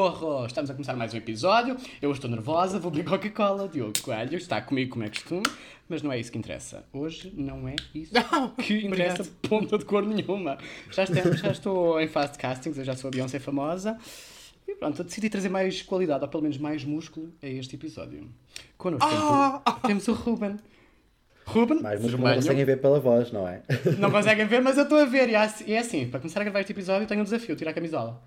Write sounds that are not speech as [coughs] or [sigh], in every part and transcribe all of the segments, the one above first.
socorro! Estamos a começar mais um episódio. Eu estou nervosa, vou beber Coca-Cola. Diogo Coelho está comigo como é costume, mas não é isso que interessa. Hoje não é isso [laughs] Não, que interessa obrigado. ponta de cor nenhuma. Já, estou- já estou em fase de castings, eu já sou a Beyoncé famosa. E pronto, eu decidi trazer mais qualidade, ou pelo menos mais músculo, a este episódio. Connosco Ah! temos, temos o Ruben. Ruben, Mas não conseguem ver pela voz, não é? Não conseguem ver, mas eu estou a ver. E é assim- é assim, para começar a gravar este episódio, tenho um desafio: tirar a camisola.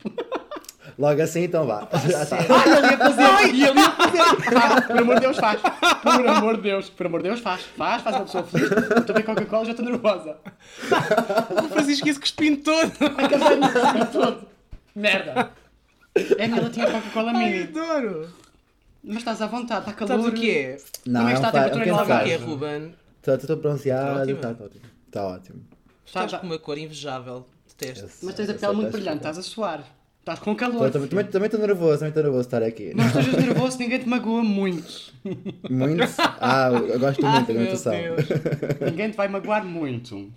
Logo assim, então vá. Está. Ai, ele ia fazer! E ele ia fazer! [laughs] Por amor de Deus, faz! Por amor de Deus, por amor de Deus, faz! Faz, faz uma pessoa feliz. Eu ver Coca-Cola já estou nervosa. O Francisco ia se cuspindo todo. Acabei de todo. Merda! É que ela tinha Coca-Cola Ai, mini. adoro. Mas estás à vontade, está calor. Sabes o que é? Não, Como é que é está a temperatura é em quente Sabe o Algarve? que é, faz. Ruben? Estou bronzeado, está ótimo. Está ótimo. Está- Estás com uma cor invejável. Detesto. Mas tens a pele muito brilhante, estás a suar. Estás com calor. Tô- Também também- também estou nervoso, também estou nervoso de estar aqui. Não [laughs] estejas nervoso, ninguém te magoa muito. Muito? Ah, eu gosto Ai, muito alimentação. Deus. Ninguém te vai magoar muito.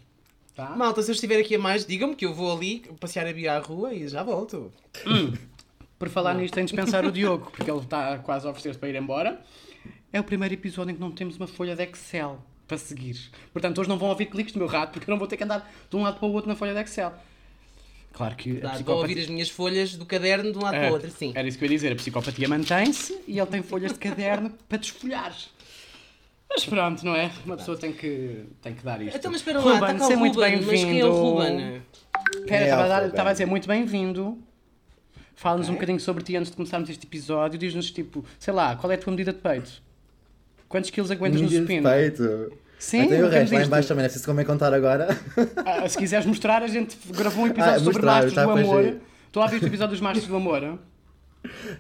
Tá? Malta, se eu estiver aqui a mais, digam-me que eu vou ali passear a Bia à rua e já volto. Por falar nisto, tem de dispensar o Diogo, porque ele está quase a oferecer-se para ir embora. É o primeiro episódio em que não temos uma folha de Excel para seguir. Portanto, hoje não vão ouvir cliques do meu rato, porque eu não vou ter que andar de um lado para o outro na folha de Excel. Claro que a Dá para psicopatia... ouvir as minhas folhas do caderno de um lado para o outro, sim. Era isso que eu ia dizer. A psicopatia mantém-se e ele tem folhas de caderno [laughs] para desfolhar. Mas pronto, não é? Uma pessoa tem que, tem que dar isto. Então, mas espera lá, Ruben, está cá seja o muito Ruben, mas quem é o bem-vindo. Ruben? Espera, É, estava a estava a dizer muito bem-vindo. Fala-nos um Ok. bocadinho sobre ti antes de começarmos este episódio. Diz-nos, tipo, sei lá, qual é a tua medida de peito? Quantos quilos aguentas no Medida de supino? peito. Sim, Então e o resto lá viste? em baixo também, é preciso como é contar agora. Ah, se [laughs] quiseres mostrar, a gente gravou um episódio Ah, sobre mostrar, mastros já do amor. aí. Estou a ver este episódio dos mastros do amor?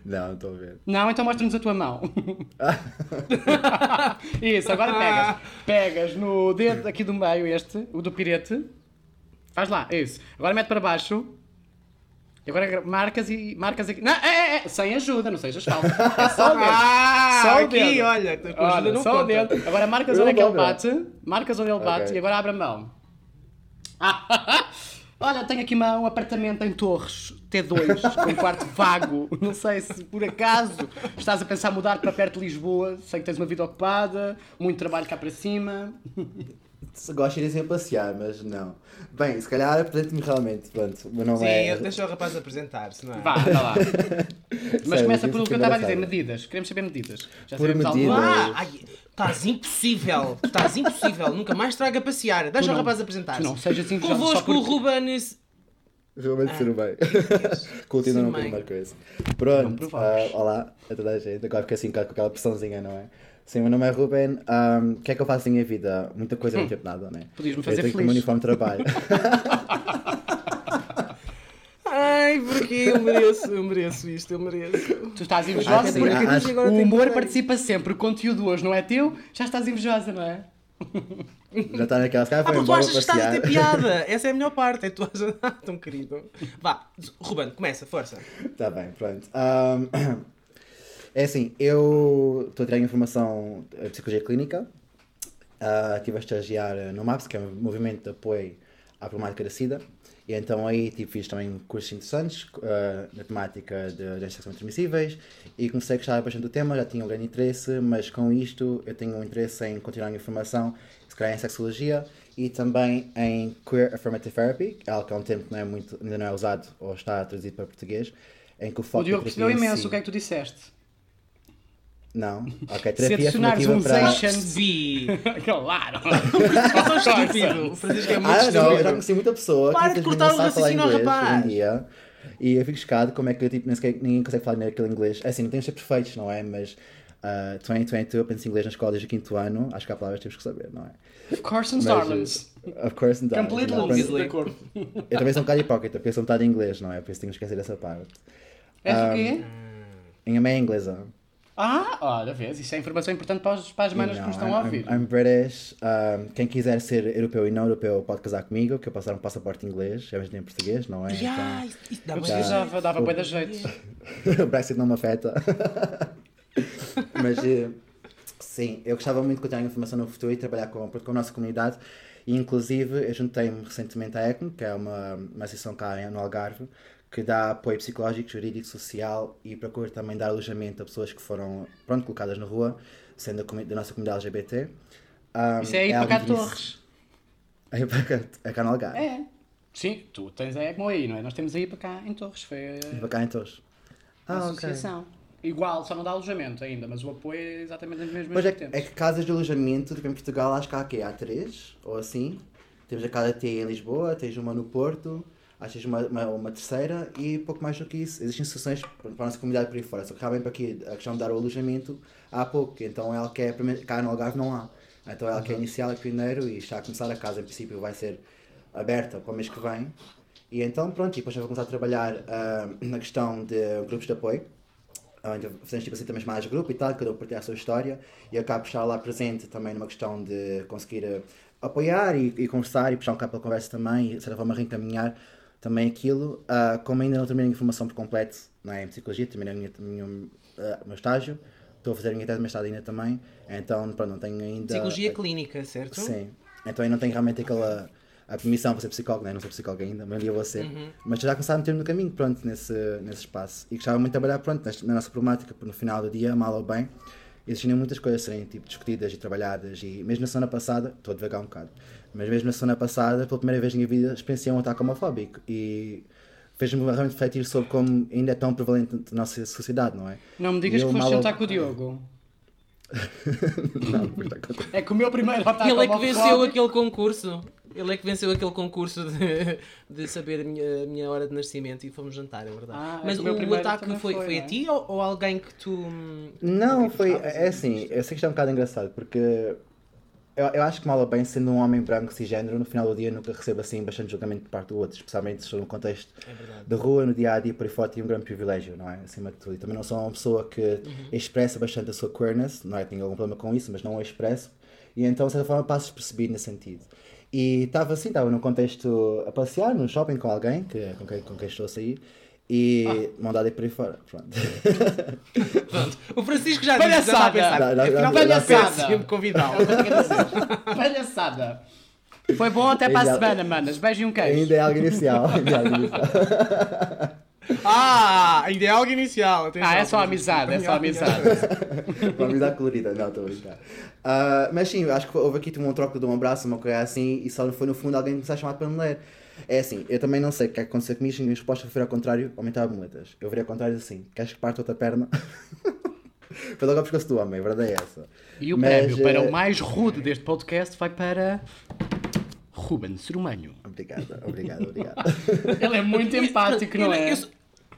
Não, não estou a ver. Não, então mostra-nos a tua mão. [laughs] Isso, agora pegas. Pegas no dedo aqui do meio, este, o do pirete. Faz lá, isso. Agora mete para baixo. E agora marcas e marcas aqui. Não, é, é, é, sem ajuda, não sejas falso. [laughs] É só o dedo. Ah, Só o aqui, dedo. olha, com ajuda Olha, não só o conta. dedo. Agora marcas Eu onde é que ele bate. Marcas onde ele bate Ok. e agora abre a mão. Ah, [laughs] Olha, tenho aqui uma- um apartamento em Torres, T2, com um quarto [laughs] vago. Não sei se por acaso estás a pensar mudar para perto de Lisboa. Sei que tens uma vida ocupada, muito trabalho cá para cima. Gosto de ir assim a passear, mas não. Bem, se calhar apresento-me realmente, pronto. O meu nome Sim, é. deixa o rapaz apresentar-se, não é? Vá, anda lá. [laughs] Mas Sério, começa pelo que eu estava a dizer, medidas. Queremos saber medidas. Já Por sabemos medidas. Ah, ai, estás impossível, estás impossível, nunca mais traga a passear. Deixa Tu o não- rapaz apresentar-se. não invejoso só Convosco o Ruben. Realmente ser bem. [laughs] Continua Sim, não mais coisa. Não Pronto, ah, olá a toda a gente. Agora fica assim com aquela pressãozinha, não é? Sim, meu nome é Ruben. Ahm, O que é que eu faço na minha vida? Muita coisa, não tempo nada, não é? Podias-me Eu fazer tenho feliz. como uniforme de trabalho. [laughs] Ai, porque eu mereço, eu mereço isto, eu mereço. Tu estás Ah, invejosa sim, porque ah, acho- agora o humor que- participa sempre. O conteúdo hoje não é teu, já estás invejosa, não é? [laughs] Já está naquela. Se calhar Ah, porque tu achas que estás a ter piada. [laughs] Essa é a melhor parte. É tu achas... Ah, tão querido. Vá, Ruben, começa, força. Tá bem, pronto. Ahm, [clears throat] é assim, eu estou a tirar informação de psicologia clínica. Ah, estive a estagiar no MAPS, que é um movimento de apoio à problemática da SIDA. E então aí tipo, fiz também cursos interessantes ah, na temática de doenças sexualmente transmissíveis e comecei a gostar bastante do tema, já tinha um grande interesse, mas com isto eu tenho um interesse em continuar a minha formação, se calhar em sexologia e também em Queer Affirmative Therapy, é algo que há um tempo que não é muito, ainda não é usado ou está traduzido para português, em que o foco O Diogo percebeu em imenso si- o que é que tu disseste. Não, ok, Se terapia adicionares afirmativa um para... Seixas- Percebi. claro! Eu sou estúpido. O Francisco é muito Ah, não, eu já estúpido. conheci muita pessoa Para que de cortar o raciocínio ao inglês rapaz. hoje em dia. E eu fico chocado como é que tipo, nem sequer, ninguém consegue falar naquele inglês. É assim, não temos de ser perfeitos, não é? Mas uh, 2022 eu aprendi inglês na escola desde o quinto ano. Acho que há palavras que temos que saber, não é? Of course and darlings. Of course. Completely Obviously. de acordo. Eu também sou um bocado hipócrita, porque eu sou metade inglês, não é? Por isso tenho que esquecer essa parte. És Um, o quê? Minha mãe é inglesa. Ah, olha, vês, isso é informação importante para, os, para as manas que nos estão I'm, a ouvir. I'm, I'm British. Um, quem quiser ser europeu e não europeu pode casar comigo, que eu posso dar um passaporte inglês, é mesmo em português, não é? Ya, isso- isso dá Eu de precisava, dava bem da jeito. [laughs] o Brexit não me afeta. Mas eh, sim, eu gostava muito de continuar a informação no futuro e trabalhar com, com a nossa comunidade. E inclusive eu juntei-me recentemente à ECMO, que é uma, uma associação cá em- no Algarve, que dá apoio psicológico, jurídico, social e procura também dar alojamento a pessoas que foram pronto, colocadas na rua, sendo da, da nossa comunidade LGBT. Um, Isso é aí para cá disso- Torres. É para cá, é cá no Algarve. É. Sim, tu tens a ECMO aí, não é? Nós temos aí para cá em Torres. Foi É a, para cá em Torres. a Ah, ok. associação. Igual, só não dá alojamento ainda, mas o apoio é exatamente nas mesmas Mas é, vertentes. é que casas de alojamento, tipo, em Portugal, acho que há aqui, há três, ou assim. Temos a casa T em Lisboa, tens uma no Porto, tens uma, uma, uma terceira e pouco mais do que isso. Existem instituições para a nossa comunidade por aí fora, só que realmente para aqui a questão de dar o alojamento há pouco, então ela quer, primeiro- cá no Algarve não há. Então ela quer iniciar é primeiro e está a começar a casa, em princípio vai ser aberta para o mês que vem. E então pronto, e depois já vou começar a trabalhar ah, na questão de grupos de apoio onde fazemos tipo assim também mais grupo e tal, cada um partilhar a sua história e acabo por estar lá presente também numa questão de conseguir eh, apoiar e, e conversar e puxar um bocado pela conversa também e de certa forma reencaminhar também aquilo. Ah, como ainda não terminei a informação por completo não é, em psicologia, terminei a minha, minha, ah, o meu estágio, estou a fazer a minha tese de mestrado ainda também, então pronto, não tenho ainda. Psicologia clínica, certo? Sim. Então eu não tenho realmente aquela a permissão para ser psicólogo, né? não sou psicólogo ainda, mas um dia vou ser. Mas já começar a meter-me no caminho, pronto, nesse, nesse espaço. E gostava muito de trabalhar, pronto, na nossa problemática, porque no final do dia, mal ou bem, existiam muitas coisas a serem tipo, discutidas e trabalhadas. E mesmo na semana passada, estou a devagar um bocado, mas mesmo na semana passada, pela primeira vez na minha vida, experienciei um ataque homofóbico. E fez-me realmente refletir sobre como ainda é tão prevalente na nossa sociedade, não é? Não me digas eu que foste mal- jantar com o Diogo. [laughs] Não, acontecendo. É que o meu primeiro ataque Ele é que venceu aquele concurso. Ele é que venceu aquele concurso de, de saber a minha, a minha hora de nascimento e fomos jantar, é verdade. Ah, é Mas o meu o, primeiro ataque foi, foi, foi não a é? ti ou, ou alguém que tu. Não, que foi. É assim, eu sei que isto é um bocado engraçado porque eu, eu acho que mal ou bem, sendo um homem branco cisgênero, no final do dia nunca recebo assim bastante julgamento por parte do outro, especialmente se estou num contexto É de rua, no dia a dia, por aí fora, tenho um grande privilégio, não é? Acima de tudo. E também não sou uma pessoa que Uhum. expressa bastante a sua queerness, não é? Tenho algum problema com isso, mas não a expresso. E então, de certa forma, passo despercebido nesse sentido. E estava assim, estava num contexto a passear, num shopping com alguém, que, com, quem, com quem estou a sair, e Ah. mão dada aí por aí fora. Pronto. O Francisco já disse, já Palhaçada! pensar. Não. sempre convidá-lo. Que. Palhaçada. Foi bom até para a semana, manas. Beijo e um queijo. Ainda é algo inicial. Ainda é algo inicial. Ah, ainda é algo inicial. atenção. Ah, é só amizade, é só amizade. [laughs] Uma amizade colorida, não, estou a brincar. Ah, mas sim, acho que houve aqui um troco de um abraço, uma coisa assim, e só foi no fundo alguém começar a chamar para me ler. É assim, eu também não sei o que é que aconteceu comigo, a minha resposta foi ao contrário, aumentar boletas. Eu virei ao contrário assim, queres que parte outra perna? [laughs] foi logo ao pescoço do homem, a verdade é essa. E o Mas, prémio para eh, o mais rude deste podcast vai para Ruben Serumanho. Obrigado, obrigado, obrigado. [laughs] Ele é muito empático, não é? eu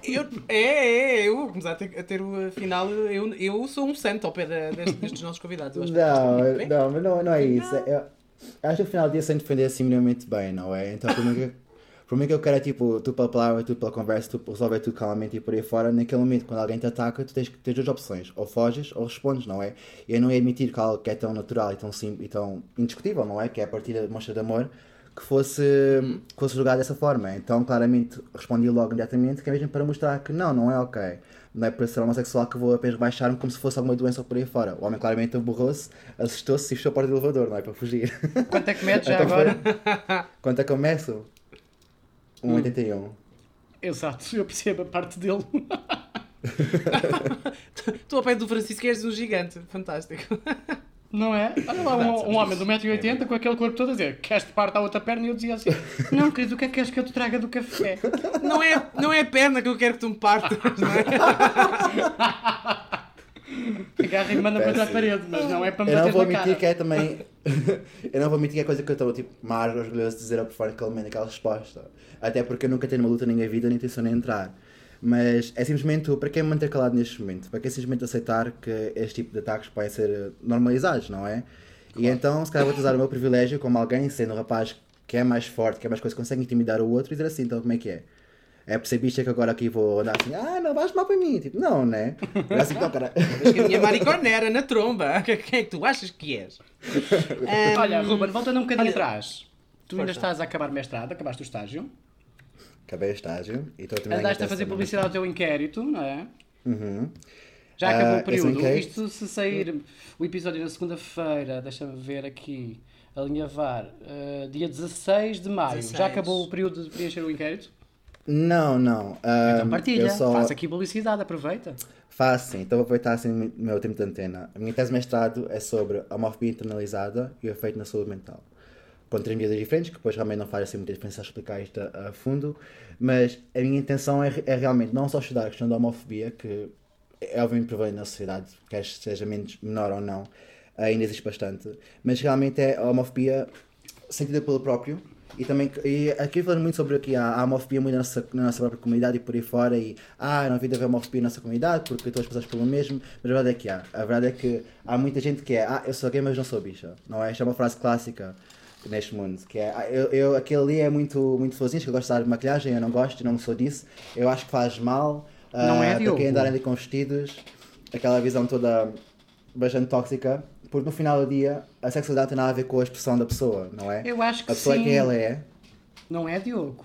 eu- é, é, eu vou começar a ter, a ter o final. Eu, eu sou um santo ao pé destes, destes nossos convidados. Não, não, mas não, não é isso. Acho que no final do dia sem defender assim minimamente bem, não é? Então, por mim, que- [laughs] por mim que eu quero é tipo, tu pela palavra, tu pela conversa, tu resolver tudo calmamente e por aí fora. Naquele momento, quando alguém te ataca, tu tens, tens duas opções: ou foges ou respondes, não é? Eu não ia admitir que algo que é tão natural e tão simples e tão indiscutível, não é? Que é a partilha de mostra de amor, que fosse, que fosse julgado dessa forma. Então, claramente, respondi logo imediatamente, que é mesmo para mostrar que não, não é ok. Não é para ser homossexual que vou apenas baixar-me como se fosse alguma doença ou por aí fora. O homem claramente aborrou-se, assustou-se e fechou a porta do elevador, não é? Para fugir. Quanto é que metes [laughs] já Então foi- agora? Quanto é que eu meço? 1,81. Exato, eu percebo a parte dele. [laughs] Estou ao pé do Francisco e és um gigante. Fantástico. Não é? Olha lá, um, um homem de 1,80m com aquele corpo todo a dizer queres te parte a outra perna? E eu dizia assim: [laughs] Não, querido, o que é que queres que eu te traga do café? [laughs] Não é, não é a perna que eu quero que tu me partas, não é? [laughs] Agarra e manda para a parede, mas não é para me Eu não vou cara. que é também. eu não vou admitir que é coisa que eu estou tipo, mais orgulhoso de dizer ao performance naquele momento, aquela resposta. Até porque eu nunca tenho uma luta na minha vida, nem intenção de entrar. Mas é simplesmente para quem me manter calado neste momento, para quem simplesmente aceitar que este tipo de ataques podem ser eh, normalizados, não é? E então, se calhar, vou usar o meu privilégio como alguém, sendo um rapaz que é mais forte, que é mais coisa, consegue intimidar o outro e dizer assim: então, como é que é? É por ser bicha que agora aqui vou andar assim, ah, não vais mal para mim. Tipo, não, né? É assim, não, cara. Mas que a minha mariconera na tromba. [laughs] Quem é que tu achas que és? [laughs] Ahm, Olha, Ruben, voltando um bocadinho olha- atrás. Tu ainda Força. estás a acabar mestrado, acabaste o estágio. Acabei o estágio e estou a terminar Andaste a fazer publicidade ao teu inquérito, não é? Uhum. Já Ah, acabou o esse período. inquérito- Isto se sair o episódio na segunda-feira, deixa-me ver aqui, alinhavar, uh, dia 16 de maio. 16. Já acabou o período de preencher o inquérito? Não, não. Então Ahm, partilha, só faz aqui publicidade, aproveita. Faço sim, então vou aproveitar assim o meu tempo de antena. A minha tese de mestrado é sobre a homofobia internalizada e o efeito na saúde mental. Com três medidas diferentes, que depois realmente não faz assim muita diferença explicar isto a, a fundo, mas a minha intenção é, é realmente não só estudar a questão da homofobia, que é obviamente prevalente na sociedade, quer seja menos menor ou não, ainda existe bastante, mas realmente é a homofobia sentida pelo próprio e também e aqui falando muito sobre aqui a, a homofobia muito na nossa, na nossa própria comunidade e por aí fora e ah, não havia de haver homofobia na nossa comunidade porque todas as pessoas pelo mesmo, mas a verdade é que há. A verdade é que há muita gente que é ah, eu sou gay mas não sou bicha. Não é? Esta é uma frase clássica neste mundo, que é ah, eu, eu, aquele ali é muito, muito florzinho, que eu gosto de usar maquilhagem, eu não gosto, não sou disso, eu acho que faz mal Não é, ah, para quem andar ali com vestidos, aquela visão toda bastante tóxica, porque no final do dia a sexualidade tem nada a ver com a expressão da pessoa, não é? Eu acho que a pessoa é sim. quem ela é. Não é Diogo.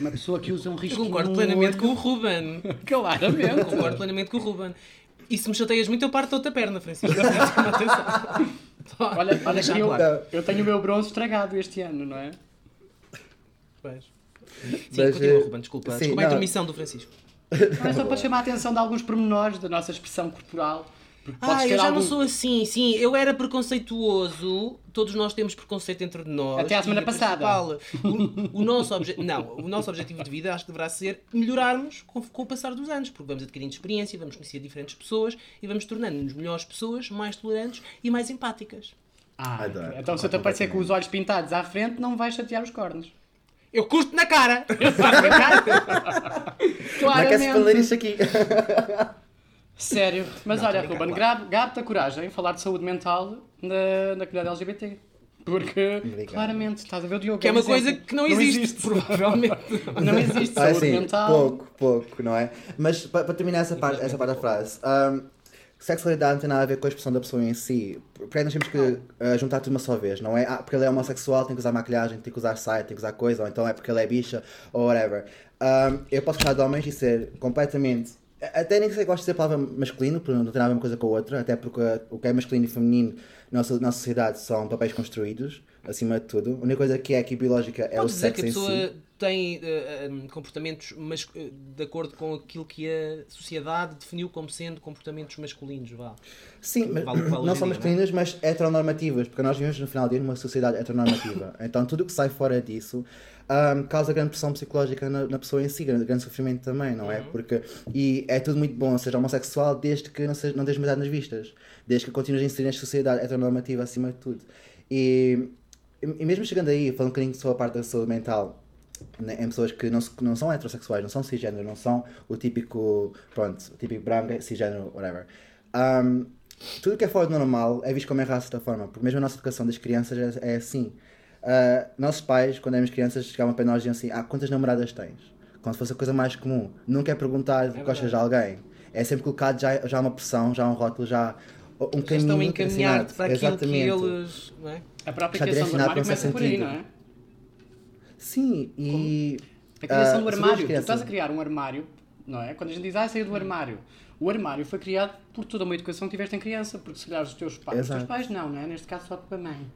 Uma pessoa que usa um Eu risquinho [laughs] concordo plenamente com o Ruben. Claramente. Concordo plenamente com o Ruben. E se me chateias muito, eu parto outra perna, Francisco. [laughs] Atenção. Olha, olha que eu, claro. eu tenho o meu bronze estragado este ano, não é? Pois. Sim, Mas, continua, Ruben, desculpa. sim, desculpa a intermissão do Francisco. Não é só para chamar a atenção de alguns pormenores da nossa expressão corporal. Porque Ah, eu já algum... não sou assim, sim, eu era preconceituoso, todos nós temos preconceito entre nós. Até à semana E passada. O, o nosso obje... Não, o nosso objetivo de vida acho que deverá ser melhorarmos com, com o passar dos anos, porque vamos adquirindo experiência, vamos conhecer diferentes pessoas e vamos tornando-nos melhores pessoas, mais tolerantes e mais empáticas. Ah, então se eu te aparecer com os olhos pintados à frente, não vais chatear os cornos. Eu curto na cara! [laughs] Como é que é se falar Claramente. isto aqui? [laughs] Sério. Mas Não, olha, Ruben, gabe-te a coragem em falar de saúde mental na, na comunidade LGBT. Porque, Obrigado. claramente, estás a ver o Diogo. Que é uma um coisa que não existe, [laughs] provavelmente. [laughs] Não existe Ah, saúde sim, mental. pouco, pouco, não é? Mas para, para terminar essa parte, essa parte da frase, ahm, sexualidade não tem nada a ver com a expressão da pessoa em si. Porque nós temos que ah, juntar tudo uma só vez, não é? Ah, porque ele é homossexual, tem que usar maquilhagem, tem que usar saia, tem que usar coisa, ou então é porque ele é bicha, ou whatever. Ahm, eu posso gostar de homens e ser completamente. Até nem sei se gosto de dizer a palavra masculino, porque não tem nada a ver uma coisa com a outra, até porque o que é masculino e feminino na nossa, na sociedade são papéis construídos, acima de tudo. A única coisa que é aqui biológica é o Podes dizer sexo que a pessoa si. tem eh, comportamentos mas, eh, de acordo com aquilo que a sociedade definiu como sendo comportamentos masculinos, vá. Sim, mas Vale o não são dia, masculinas, mas heteronormativas, porque nós vivemos no final do dia numa sociedade heteronormativa. [coughs] então tudo o que sai fora disso ahm, causa grande pressão psicológica na, na pessoa em si, grande, grande sofrimento também, não é? Uhum. Porque, e é tudo muito bom seja homossexual desde que não, seja, não deixes mudar nas vistas, desde que continues a inserir nesta sociedade heteronormativa acima de tudo. E, e mesmo chegando aí, falando um bocadinho sobre a parte da saúde mental, né, em pessoas que não, não são heterossexuais, não são cisgênero, não são o típico, pronto, o típico branco, cisgênero, whatever. Ahm, tudo que é fora do normal é visto como errado de certa forma, porque mesmo a nossa educação das crianças é, é assim. Ah, nossos pais, quando éramos crianças, chegavam para nós e diziam assim: Ah, quantas namoradas tens? Como se fosse a coisa mais comum. Nunca é perguntar se gostas de alguém. É sempre colocado já, já uma pressão, já um rótulo, já um Já caminho estão a encaminhar-te para aquilo Exatamente. que eles. Não é? A própria Já criação do armário começa por aí, não é? Sim, e. A criação ah, do sobre as armário. Tu estás a criar um armário, não é? Quando a gente diz, ah, saiu do armário. O armário foi criado por toda uma educação que tiveste em criança, porque se calhar os teus pais, os teus Exato. pais não, não é? Neste caso só a tua mãe.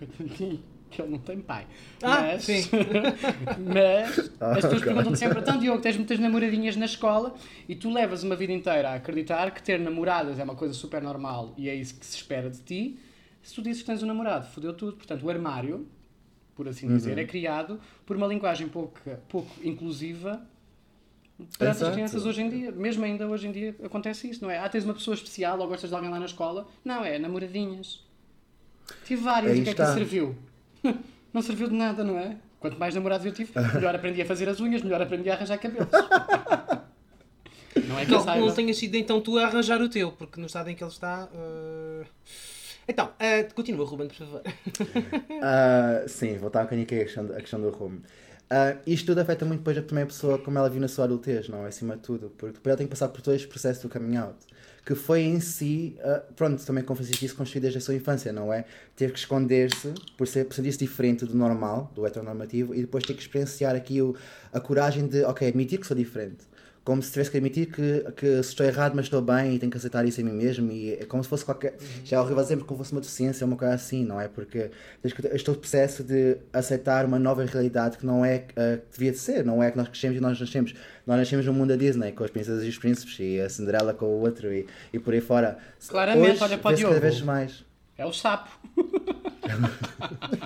[laughs] Que ele não tem pai. Ah, mas, sim. [laughs] mas Ah, as pessoas perguntam sempre, então Diogo, tens muitas namoradinhas na escola e tu levas uma vida inteira a acreditar que ter namoradas é uma coisa super normal e é isso que se espera de ti. Se tu dizes que tens um namorado, fodeu tudo. Portanto, o armário, por assim Uhum. dizer, é criado por uma linguagem pouco, pouco inclusiva para essas crianças hoje em dia. Mesmo ainda hoje em dia acontece isso, não é? Ah, tens uma pessoa especial ou gostas de alguém lá na escola? Não, é namoradinhas. Tive várias, Aí o que é que está. serviu? [laughs] Não serviu de nada, não é? Quanto mais namorados eu tive, [laughs] melhor aprendi a fazer as unhas, melhor aprendi a arranjar cabelos. [laughs] Não é que eu Não, saiba. não tenhas sido então tu a arranjar o teu, porque no estado em que ele está. eh, Então, eh, continua, Ruben, por favor. Ah, sim, voltar um bocadinho aqui à questão, à questão do rumo. Ah, isto tudo afeta muito depois também a pessoa como ela vive na sua adultez, não é? Acima de tudo. Porque depois ela tem que passar por todo este processo do coming out. Que foi em si, ah, pronto, também como Francisco disse, construído desde a sua infância, não é? Ter que esconder-se por ser- por sentir-se diferente do normal, do heteronormativo, e depois ter que experienciar aqui o, a coragem de, ok, admitir que sou diferente. Como se tivesse que admitir que, que se estou errado, mas estou bem e tenho que aceitar isso em mim mesmo. E é como se fosse qualquer. Já é horrível dizer, como se fosse uma deficiência ou uma coisa assim, não é? Porque que- este processo de aceitar uma nova realidade que não é a que devia de ser, não é que nós crescemos e nós nascemos. Nós nascemos no mundo da Disney, com as princesas e os príncipes, e a Cinderela com o outro, e, e por aí fora. Claramente, Hoje, olha para o vê-se cada Diogo. vez mais. É o sapo.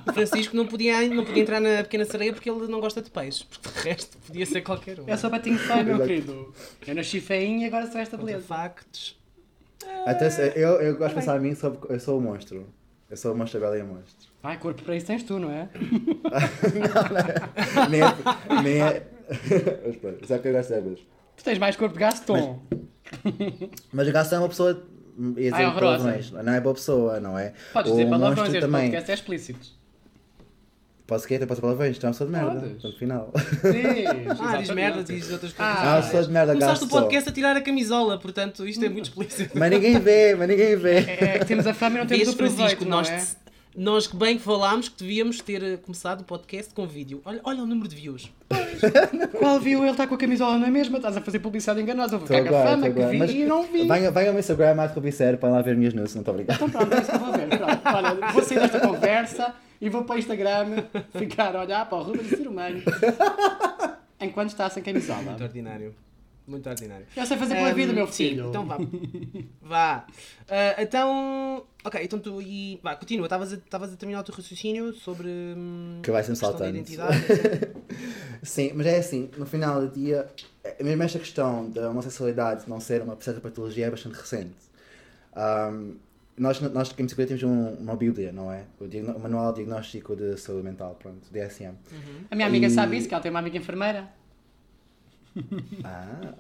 O [laughs] Francisco não podia, não podia entrar na pequena sereia porque ele não gosta de peixe. Porque de resto podia ser qualquer um. É só patinho feio, meu Exato. querido. Eu nasci feinho e agora sou esta beleza. factos. Até se- eu, eu gosto de pensar em mim, sou, eu sou o monstro. Eu sou o monstro Bela e a monstro. Ai, corpo para isso tens tu, não é? [laughs] nem é. Nem [laughs] é... Mas pronto, isso é o que eu gosto de saber. Tu tens mais corpo de Gaston. Mas o Gaston é uma pessoa. Ia dizer Ah, é horrorosa. palavrões. Não é boa pessoa, não é? Podes dizer palavrões, este também. podcast é explícito. Posso que? Posso dizer palavrões? É uma pessoa de merda. Podes. Ponto final. Diz, [laughs] Ah, diz merda, diz outras coisas. Ah, Ah, uma pessoa de merda, Começaste o podcast a tirar a camisola, portanto isto é muito explícito. Mas ninguém vê, mas ninguém vê. É que temos a fama e não temos Vês, o proveito, Francisco, não nós, é? Nós que bem que falámos que devíamos ter eh, começado o podcast com vídeo. Olha, olha o número de views. Qual viu ele está com a camisola na mesma? Estás a fazer publicidade enganosa. Vou ficar com a agora, fama que vi e não vi. Venha, venha ao meu Instagram, Marco Rubicero, para lá ver minhas news, não estou obrigado. Então pronto, é isso que vou ver. Pronto. Olha, vou sair desta conversa e vou para o Instagram ficar a olhar para o Ruben ser humano enquanto está sem camisola. Muito ordinário. Muito ordinário. Eu sei fazer pela vida, Ahm, meu sim, filho. então vá. [laughs] vá. Ah, então. Ok, então tu. E, vá, continua. Estavas a, estavas a terminar o teu raciocínio sobre. hum, Que vai sempre saltando. identidade. [laughs] Sim, mas é assim, no final do dia, é- mesmo esta questão da homossexualidade não ser uma certa patologia é bastante recente. Ahm, nós, nós em psicologia temos um- uma bíblia, não é? O, o Manual Diagnóstico de Saúde Mental, pronto, DSM. A minha amiga E- sabe isso, que ela tem uma amiga enfermeira. Ah,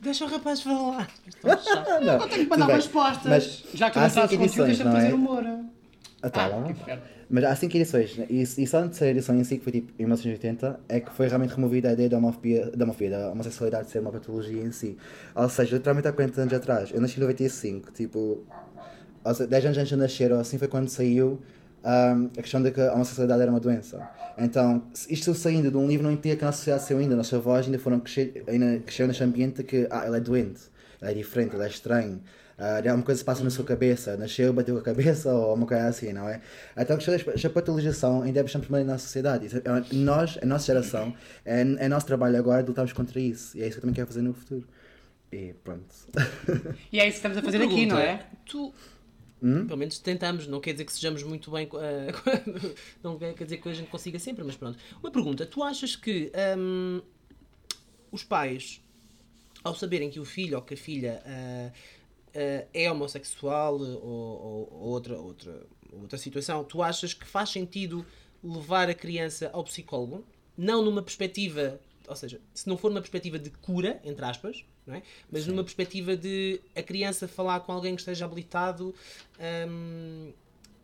Deixa o rapaz falar. Estou não. Tenho que mandar bem. respostas. Mas Já que há tu não sabes cinco edições, não fazer é? humor. Ah, tá Ah, inferno. Mas há cinco edições, né? e, e só na terceira edição em si, que foi tipo em 1980, é que foi realmente removida a ideia da homofobia, da, homofobia, da homossexualidade ser uma patologia em si. Ou seja, literalmente há 40 anos atrás, eu nasci em 95, tipo, ou seja, 10 anos antes de nascer, ou assim foi quando saiu ahm, a questão de que a homossexualidade era uma doença. Então, isto saindo de um livro não implica que a nossa sociedade saiu ainda, a nossa avós ainda foram crescer, ainda cresceram neste ambiente de que, ah, ele é doente, ele é diferente, ele é estranho. Ah, alguma coisa se passa na sua cabeça, nasceu, bateu com a cabeça [laughs] ou uma coisa assim, não é? Então, a questão da patologização ainda é bastante primeiro na nossa sociedade. Isso é- Nós, a nossa geração, é, é nosso trabalho agora de lutarmos contra isso. E é isso que eu também quero fazer no futuro. E pronto. [laughs] E é isso que estamos a fazer aqui, não é? Tu. Hum? Pelo menos tentamos, não quer dizer que sejamos muito bem. eh, [laughs] não quer dizer que a gente consiga sempre, mas pronto. Uma pergunta: tu achas que hum, os pais, ao saberem que o filho ou que a filha ah, ah, é homossexual ou, ou- ou outra, outra, outra situação, tu achas que faz sentido levar a criança ao psicólogo? Não numa perspectiva, ou seja, se não for numa perspectiva de cura, entre aspas, é? mas numa perspectiva de a criança falar com alguém que esteja habilitado, hum,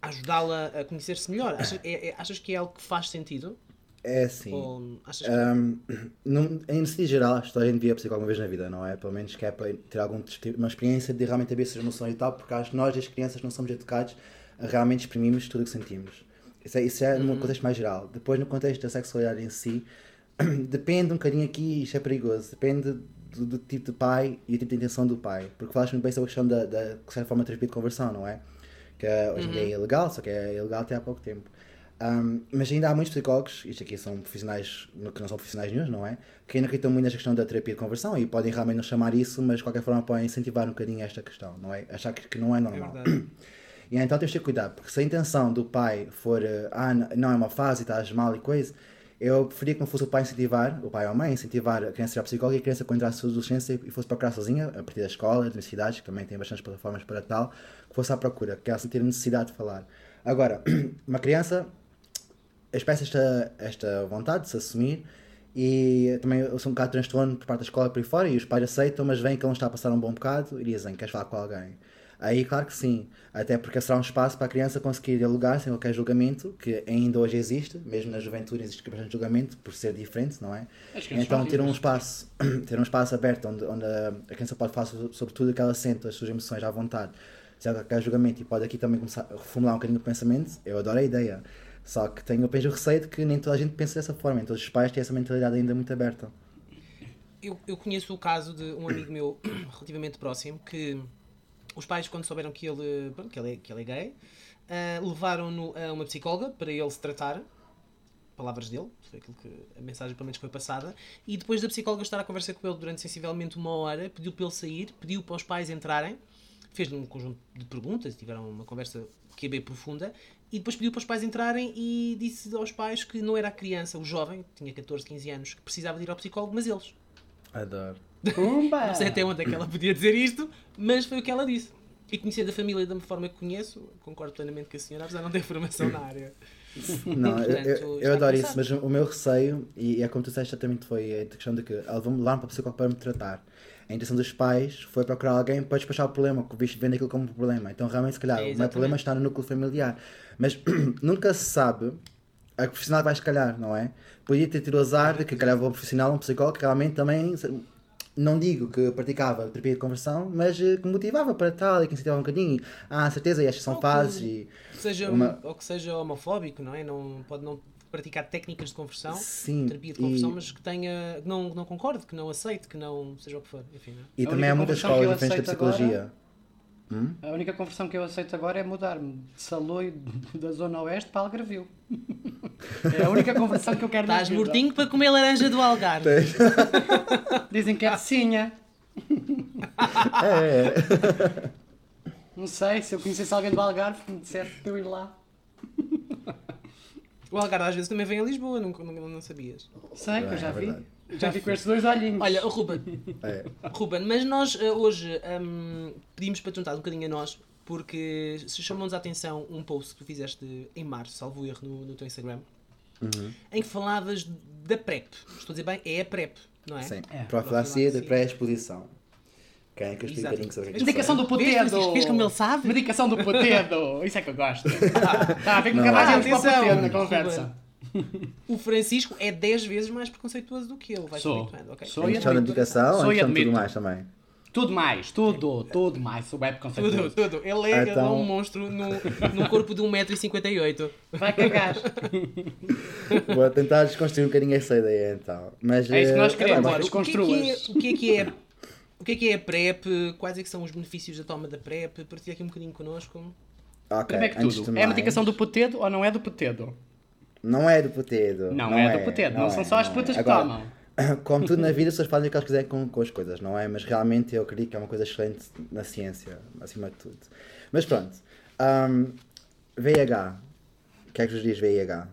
ajudá-la a conhecer-se melhor. Achas, é- é- achas que é algo que faz sentido? É assim. Ou achas que... Um, num- em sentido geral, acho que toda a gente devia psicólogo uma vez na vida, não é? Pelo menos que é para ter alguma uma experiência de realmente ter essas emoções e tal, porque acho que nós, as crianças, não somos educados a realmente exprimirmos tudo o que sentimos. Isso é, isso é no contexto mais geral. Depois, no contexto da sexualidade em si, [clears throat] depende um bocadinho aqui, isto é perigoso, depende do, do tipo de pai e do tipo de intenção do pai. Porque falaste muito bem sobre a questão da, da de certa forma, terapia de conversão, não é? Que hoje em dia é ilegal, só que é ilegal até há pouco tempo. Um, mas ainda há muitos psicólogos, isto aqui são profissionais que não são profissionais nenhum, não é? Que ainda acreditam muito nesta questão da terapia de conversão e podem realmente não chamar isso, mas de qualquer forma podem incentivar um bocadinho esta questão, não é? Achar que, que não é é normal. verdade. E então temos de ter cuidado, porque se a intenção do pai for, eh, ah, não é uma fase estás mal e coisa, eu preferia que não fosse o pai incentivar, o pai ou a mãe, incentivar a criança a ir ao psicólogo e a criança quando entrasse na adolescência e fosse procurar sozinha, a partir da escola, das universidades, que também tem bastantes plataformas para tal, que fosse à procura, que ela sentir a necessidade de falar. Agora, [clears throat] uma criança expressa esta, esta vontade de se assumir e também eu sou um bocado transtorno por parte da escola por aí fora e os pais aceitam, mas veem que ele não está a passar um bom bocado e dizem, queres falar com alguém? Aí, claro que sim, até porque será um espaço para a criança conseguir dialogar sem qualquer julgamento, que ainda hoje existe, mesmo na juventude existe bastante julgamento, por ser diferente, não é? Crianças Então ter um horríveis. espaço, [clears throat] ter um espaço aberto onde, onde a criança pode falar sobre, tudo o que ela sente, as suas emoções à vontade, sem qualquer julgamento e pode aqui também começar a reformular um bocadinho o pensamento, eu adoro a ideia. Só que tenho apenas o receio de que nem toda a gente pensa dessa forma, todos os pais têm essa mentalidade ainda muito aberta. eu, eu conheço o caso de um amigo meu [clears throat] relativamente próximo que os pais, quando souberam que ele, pronto, que ele, é, que ele é gay, ah, levaram-no a uma psicóloga para ele se tratar. Palavras dele, foi aquilo que a mensagem pelo menos foi passada. E depois da psicóloga estar a conversar com ele durante sensivelmente uma hora, pediu para ele sair, pediu para os pais entrarem, fez-lhe um conjunto de perguntas, tiveram uma conversa que é profunda, e depois pediu para os pais entrarem e disse aos pais que não era a criança, o jovem, tinha 14, 15 anos, que precisava de ir ao psicólogo, mas eles. Adoro. Pumba! Não sei até onde é que ela podia dizer isto, mas foi o que ela disse. E conhecendo a família da forma que conheço, concordo plenamente com a senhora, apesar de não ter formação na área. Não, eu, Portanto, eu, eu adoro começado. isso, mas o meu receio, e é como tu disseste exatamente, foi a questão de que ela levar para o psicólogo para me tratar. A intenção dos pais foi procurar alguém para despachar o problema, que visto vendo aquilo como um problema. Então, realmente, se calhar, É, o meu problema está no núcleo familiar. Mas [clears throat] nunca se sabe a que profissional vai escalhar, não é? Podia ter tido o azar de que, calhar, um profissional, um psicólogo, que realmente também. Não digo que praticava terapia de conversão, mas eh, que motivava para tal e que incentivava um bocadinho. Ah, certeza, e estas são fases e. Seja, Uma- Ou que seja homofóbico, não é? Não, pode não praticar técnicas de conversão, Sim, terapia de e- conversão, mas que tenha. que não, não concorde, que não aceite, que não. seja o que for. Enfim, não é? E A também há muitas escolas diferentes de aceito psicologia. A única conversão que eu aceito agora é mudar-me de Saloio [laughs] da Zona Oeste para Algarvio. É a única conversão que eu quero na Estás mortinho para comer laranja do Algarve. [laughs] Dizem que é vizinha. É, Não sei, se eu conhecesse alguém do Algarve que me dissesse para eu ir lá. O Algarve às vezes também vem a Lisboa, não, não, não sabias. Sei, que eu É, já é vi. Já vi com estes dois olhinhos. Olha, o Ruben, é. Ruben, mas nós eh, hoje hum, pedimos para te juntar um bocadinho a nós, porque se chamou-nos a atenção um post que tu fizeste em março, salvo erro, no, no teu Instagram, Uhum. em que falavas da PrEP. Estou a dizer bem, é a PrEP, não é? Sim. É, Profilaxia profilaxia. pré-exposição. Querem que eu explique um sobre é que Medicação isso do potedo. Vês como ele sabe? Medicação do potedo. Isso é que eu gosto. Está a ver que nunca mais íamos para o atenção, potedo na Ruben. [laughs] O Francisco é 10 vezes mais preconceituoso do que ele, vai Sou. habituando, ok? Sou é. e Em de medicação Sou ou e em tudo mais também? Tudo mais, tudo, tudo mais. Sou web Tudo, conceituoso. tudo. Ele é, ele é Então- um monstro no, no corpo de 1,58m. Vai cagar. [laughs] Vou tentar desconstruir um bocadinho essa ideia então. Mas, É isso que nós queremos. é, o que, é que é, desconstruas. o que é que é o que é que é a PrEP? Quais é que são os benefícios da toma da PrEP? Partilha aqui um bocadinho connosco. ok, Primeiro que tudo, é a medicação do potedo ou não é do potedo? Não é do potedo. Não, é, do potedo. Não, são só as não putas é. que Agora, tomam. [coughs] Como tudo na vida, as pessoas fazem o que elas quiserem com, com as coisas, não é? Mas realmente eu acredito que é uma coisa excelente na ciência, acima de tudo. Mas pronto. Ahm, VIH. O que é que vos diz VIH?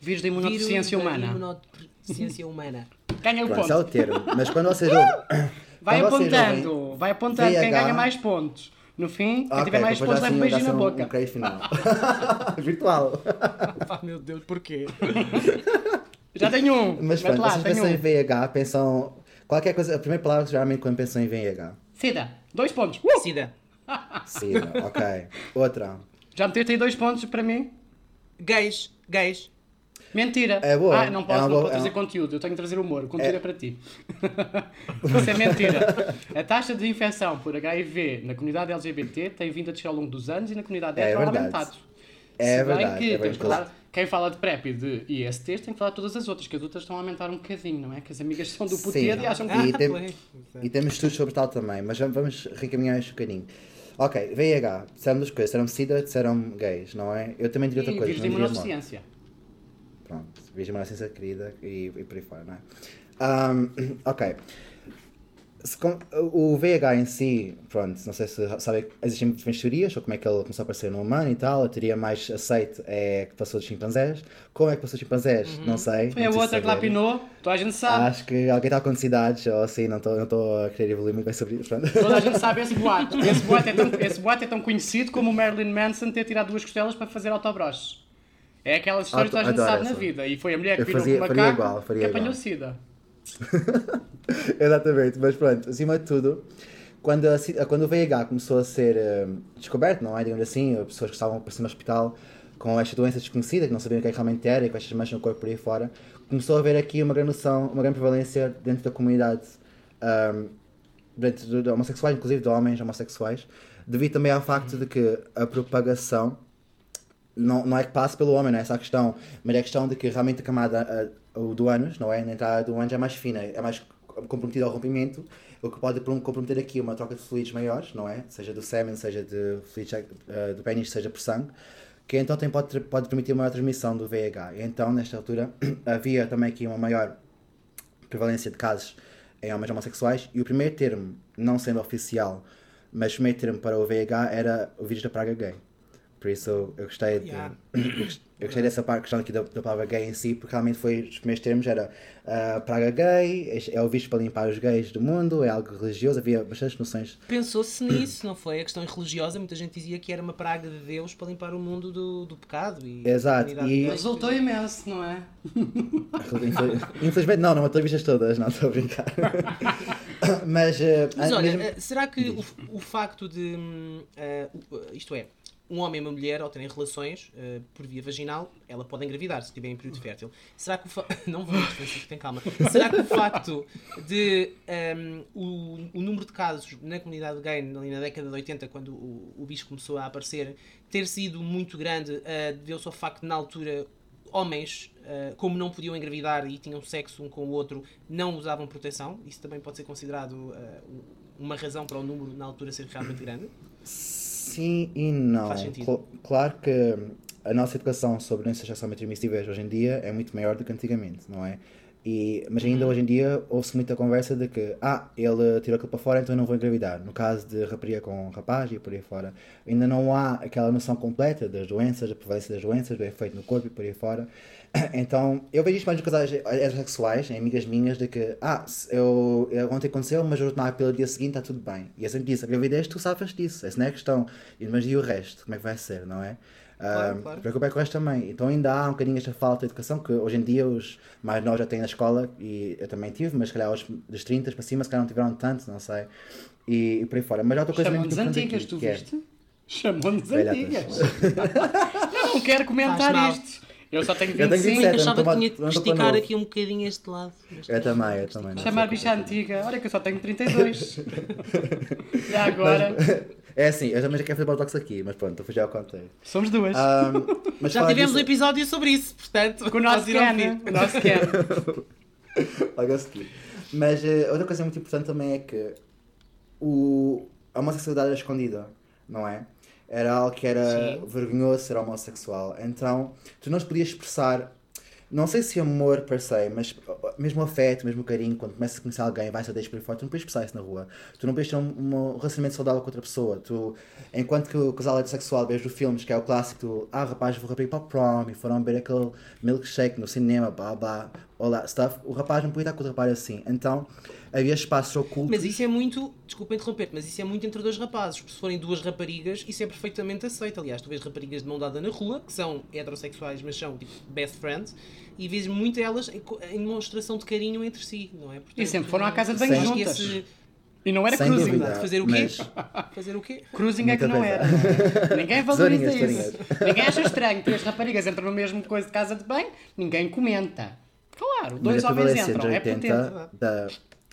Vírus da imunodeficiência humana. Imunodeficiência humana. Ganha o Pronto, esse é o ponto. termo. Mas quando vocês. [coughs] Vai quando vocês apontando, ouvem vai apontando quem ganha mais pontos. No fim, quem Ok, tiver mais pontos leva um assim, beijinho na um- boca. Um crédito final. [laughs] [laughs] Virtual. Pá, meu Deus, porquê? [laughs] Já tenho um. Mas pronto, lá, vocês pensam em um. VIH, pensam. Qualquer coisa, a primeira palavra geralmente quando pensam em VIH. Cida, dois pontos. Uh! Sida. Sida, ok. Outra. Já meteste aí dois pontos para mim? Gays. Gays. Mentira. É boa. Ah, não posso, É não boa- posso é trazer uma- conteúdo. Eu tenho que trazer humor. O conteúdo É- é, para ti. [laughs] Isso é mentira. A taxa de infecção por HIV na comunidade LGBT tem vindo a descer ao longo dos anos e na comunidade É hetero verdade. aumentado. É Se bem verdade, que é que verdade. falar, quem fala de PrEP e de ISTs tem que falar de todas as outras, que as outras estão a aumentar um bocadinho, não é? Que as amigas são do puteiro e acham que... E, tem- pois. e temos estudos sobre tal também, mas vamos- recaminhar este bocadinho. Ok, VIH, disseram duas coisas, disseram SIDA, disseram gays, não é? Eu também diria outra E coisa, vírus de não morte. imunodeficiência. Pronto, Virgem Inocência querida e, e por aí fora, não é? Ahm, [clears throat] ok. Com- o VIH em si, pronto, não sei se sabem, existem diferentes teorias sobre como é que ele começou a aparecer no humano e tal. A teoria mais aceite é que passou dos chimpanzés. Como é que passou dos chimpanzés? Não sei. Uhum. Foi não a outra que lá saber. pinou, toda a gente sabe. Acho que alguém está com necessidades ou assim, não estou não estou a querer evoluir muito bem sobre isso. Pronto. Toda a gente sabe esse [laughs] boato. Esse boato, é tão, esse boato é tão conhecido como o Marilyn Manson ter tirado duas costelas para fazer autobroches. É aquelas histórias que a gente sabe na essa. vida. E foi a mulher que Eu pirou fazia- faria macaco igual, faria que apanhou igual. sida. [laughs] Exatamente, mas pronto, acima de tudo, quando, a quando o VIH começou a ser eh, descoberto, não é? Digamos assim, as pessoas que estavam a aparecer no hospital com esta doença desconhecida, que não sabiam o que é que realmente era e com estas manchas no corpo por aí fora, começou a haver aqui uma grande noção, uma grande prevalência dentro da comunidade, ahm, dentro de, de homossexuais, inclusive de homens homossexuais, devido também ao facto de que a propagação não, não é que passe pelo homem, não é essa a questão, mas é a questão de que realmente a camada do ânus, não é? Na entrada do ânus é mais fina, é mais comprometido ao rompimento, o que pode comprometer aqui uma troca de fluidos maiores, não é? Seja do sêmen, seja de fluidos uh, do pênis, seja por sangue, que então tem, pode, pode permitir uma maior transmissão do VIH. Então, nesta altura, [clears throat] havia também aqui uma maior prevalência de casos em homens homossexuais e o primeiro termo, não sendo oficial, mas o primeiro termo para o VIH era o vírus da praga gay. Por isso eu gostei de. Yeah. [coughs] Eu gostei dessa parte, questão aqui da, da, palavra gay em si, porque realmente foi os primeiros termos, era uh, praga gay, é, o visto para limpar os gays do mundo, é algo religioso, havia bastantes noções. Pensou-se nisso, não foi? A questão religiosa, muita gente dizia que era uma praga de Deus para limpar o mundo do, do pecado. E Exato. E... Resultou imenso, não é? Infelizmente não, não estou vistas todas, não estou a brincar. [laughs] Mas, uh, Mas olha, mesmo... será que o, o facto de. Uh, isto é um homem e uma mulher, ao terem relações uh, por via vaginal, ela pode engravidar se estiver em período fértil. Será que o fa... [laughs] Não vamos, Francisco, tem calma. Será que o facto de um, ehm, o, o, número de casos na comunidade gay, na década de 80, quando o, o bicho começou a aparecer, ter sido muito grande, uh, deveu-se ao facto de, na altura, homens, uh, como não podiam engravidar e tinham sexo um com o outro, não usavam proteção? Isso também pode ser considerado uma razão para o número, na altura, ser realmente grande? Sim e não. Faz sentido. claro que a nossa educação sobre doenças sexualmente transmissíveis hoje em dia é muito maior do que antigamente, não é? E, mas ainda uhum. hoje em dia ouve-se muita conversa de que ah, ele tirou aquilo para fora, então eu não vou engravidar. No caso de rapariga com rapaz e por aí fora, ainda não há aquela noção completa das doenças, da prevalência das doenças, do efeito no corpo e por aí fora. [clears throat] Então, eu vejo isto mais nos casais heterossexuais, em amigas minhas, de que, ah, eu, eu, ontem aconteceu, mas hoje não pelo dia seguinte está tudo bem. E eu sempre disse, a gravidez tu sabes disso, essa não é a questão. Mas e o resto, como é que vai ser, não é? Claro, uh, claro. Preocupa com o resto também. Então ainda há um bocadinho esta falta de educação que hoje em dia os mais novos já têm na escola e eu também tive, mas se calhar os dos 30 para cima se calhar não tiveram tanto, não sei. E, e por aí fora. Mas coisa muito antigas, aqui, tu é viste? É... Chamou-nos antigas. [laughs] eu não quero comentar isto. Eu só tenho 25. Eu tenho 27, eu achava que tinha que esticar aqui um bocadinho este lado. Este eu também, eu também. Chamar bicha antiga. Olha que eu só tenho 32. e [laughs] agora... Mas, é assim, eu também já quero fazer botox aqui, mas pronto, já o contei. Somos duas. Um, já tivemos disso... um episódio sobre isso, portanto... Com o nosso Ken. O nosso Ken. [laughs] Logo a seguir. Mas uh, outra coisa muito importante também é que o, a homossexualidade é escondida, não é? Era algo que era Sim. vergonhoso ser homossexual. Então, tu não podias expressar, não sei se amor per se, mas mesmo afeto, mesmo carinho, quando começas a conhecer alguém, vais a deixar por fora, tu não podes expressar isso na rua. Tu não podes ter um, um, relacionamento saudável com outra pessoa. Tu, enquanto que o casal heterossexual, vejo filmes, que é o clássico, ah, rapaz, vou rapaz para o prom, e foram beber aquele milkshake no cinema, blá blá, olá, stuff, o rapaz não podia estar com o rapaz assim. Então, havia espaços ocultos. Mas isso é muito, desculpa interromper mas isso é muito entre dois rapazes. Se forem duas raparigas, isso é perfeitamente aceito. Aliás, tu vês raparigas de mão dada na rua, que são heterossexuais, mas são tipo best friends, e vês muito elas em, demonstração de carinho entre si, não é? Portanto, e sempre foram à casa de banho juntas. Esse... E não era Sem cruising. Dúvida, fazer o quê? Mas... Fazer o quê? Cruising é que não era. ninguém valoriza isso. ninguém acha estranho. Três raparigas entram no mesmo coisa de casa de banho, ninguém comenta. Claro, dois homens entram, é potente. Da,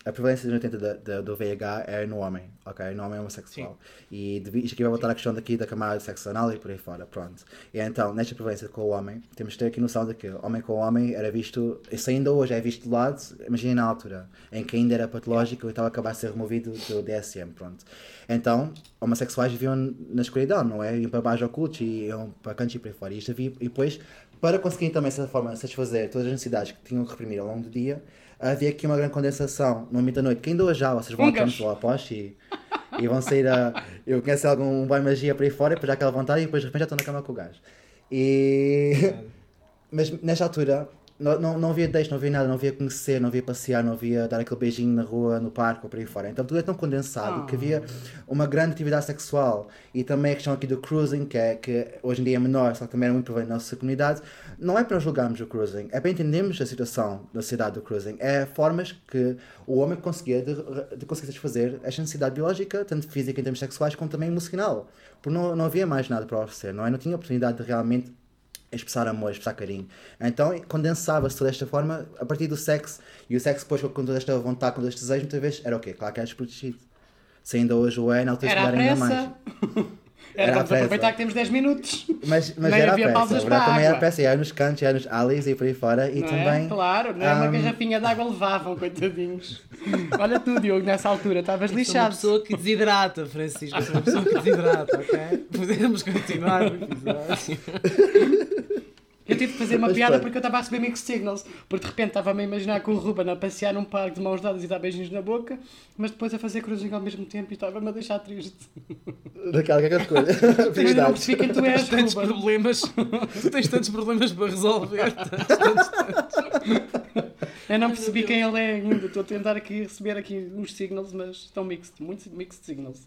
a prevalência dos 80 da, da, do VIH é no homem, ok? No homem homossexual. Sim. E isto aqui vai voltar à questão daqui da camada de sexo anal e por aí fora, pronto. E então, nesta prevalência com o homem, temos de ter aqui noção de que homem com homem era visto, isso ainda hoje é visto de lado, imagina na altura, em que ainda era patológico e estava a acabar de ser removido do DSM, pronto. Então, homossexuais viviam na escuridão, não é? Iam para baixo ocultos e iam para cantos e por aí fora. E, isto havia, e depois, para conseguir também, dessa forma, satisfazer todas as necessidades que tinham que reprimir ao longo do dia, havia aqui uma grande condensação no âmbito da noite. Quem doa já, vocês vão a lá após e, e vão sair a. Eu conheço algum banho magia para aí fora, depois já aquela vontade e depois de repente já estou na cama com o gajo. E. Mas nesta altura, não, não, não havia deixo, não havia nada, não havia conhecer, não havia passear, não havia dar aquele beijinho na rua, no parque ou por aí fora. Então tudo é tão condensado oh. que havia uma grande atividade sexual e também a questão aqui do cruising, que, é, que hoje em dia é menor, só que também era muito prevalente na nossa comunidade. Não é para julgarmos o cruising, é para entendermos a situação da sociedade do cruising. É formas que o homem conseguia de, de conseguir satisfazer esta necessidade biológica, tanto física em termos sexuais, como também emocional. Porque não, não havia mais nada para oferecer, não é? Não tinha oportunidade de realmente expressar amor, expressar carinho. Então condensava-se toda esta forma a partir do sexo. E o sexo, depois, com toda esta vontade, com todo este desejo, muitas vezes era o quê? Claro que era desprotegido. Se ainda hoje o é, na altura era ainda mais. [laughs] Era, Era vamos a pressa. aproveitar que temos 10 minutos. Mas, mas Nem era a havia pressa. pausas para também era pressa. E era nos cantos, era nos alis e por aí fora. E não também. é? Claro, não é? uma Ahm, garrafinha de água levavam, coitadinhos. [laughs] Olha tu, Diogo, nessa altura, estavas Sou uma lixado. pessoa que desidrata, Francisco. Sou uma pessoa que desidrata, ok? Podemos continuar o episódio. [laughs] Eu tive de fazer uma Mas piada pronto. porque eu estava a receber mixed signals. Porque de repente estava-me a imaginar com o Ruben a passear num parque de mãos dadas e dar beijinhos na boca, mas depois a fazer cruzinho ao mesmo tempo e estava-me a deixar triste. Daquela que é que eu [laughs] [laughs] não percebi quem tu és, Tantos Ruben. problemas, tu [laughs] tens tantos problemas para resolver. Tantos, tantos, tantos. Eu não percebi quem ele é ainda. Estou a tentar aqui receber aqui uns signals, mas estão mixed, muitos mixed signals.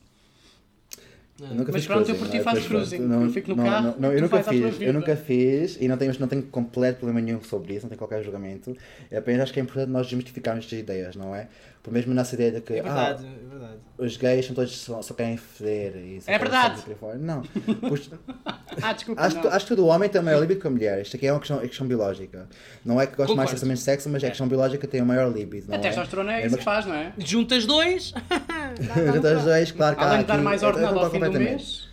Eu nunca Mas fiz pronto, eu cruising, por ti é? faço pronto, cruising. não- Eu fico no não, carro, Não, não, eu nunca fiz, eu nunca fiz e não tenho, não tenho completo problema nenhum sobre isso, não tenho qualquer julgamento. Eu apenas acho que é importante nós desmistificarmos estas ideias, não é? Por mesmo nessa ideia de que É verdade, ah, é verdade. os gays são todos só, só querem foder e só É verdade. Não. [laughs] Pois- Ah, desculpa. acho, não. que- acho que todo homem tem a maior libido que a mulher. Isto aqui é uma questão, é questão biológica. Não é que gosto mais de sexo, mas é questão biológica tem a maior libido. Não A é? testosterona é É isso que faz, não é? Juntas dois, [laughs] [laughs] Juntas dois, claro que há Além de dar aqui- mais eu ordenado ao fim do completamente. mês.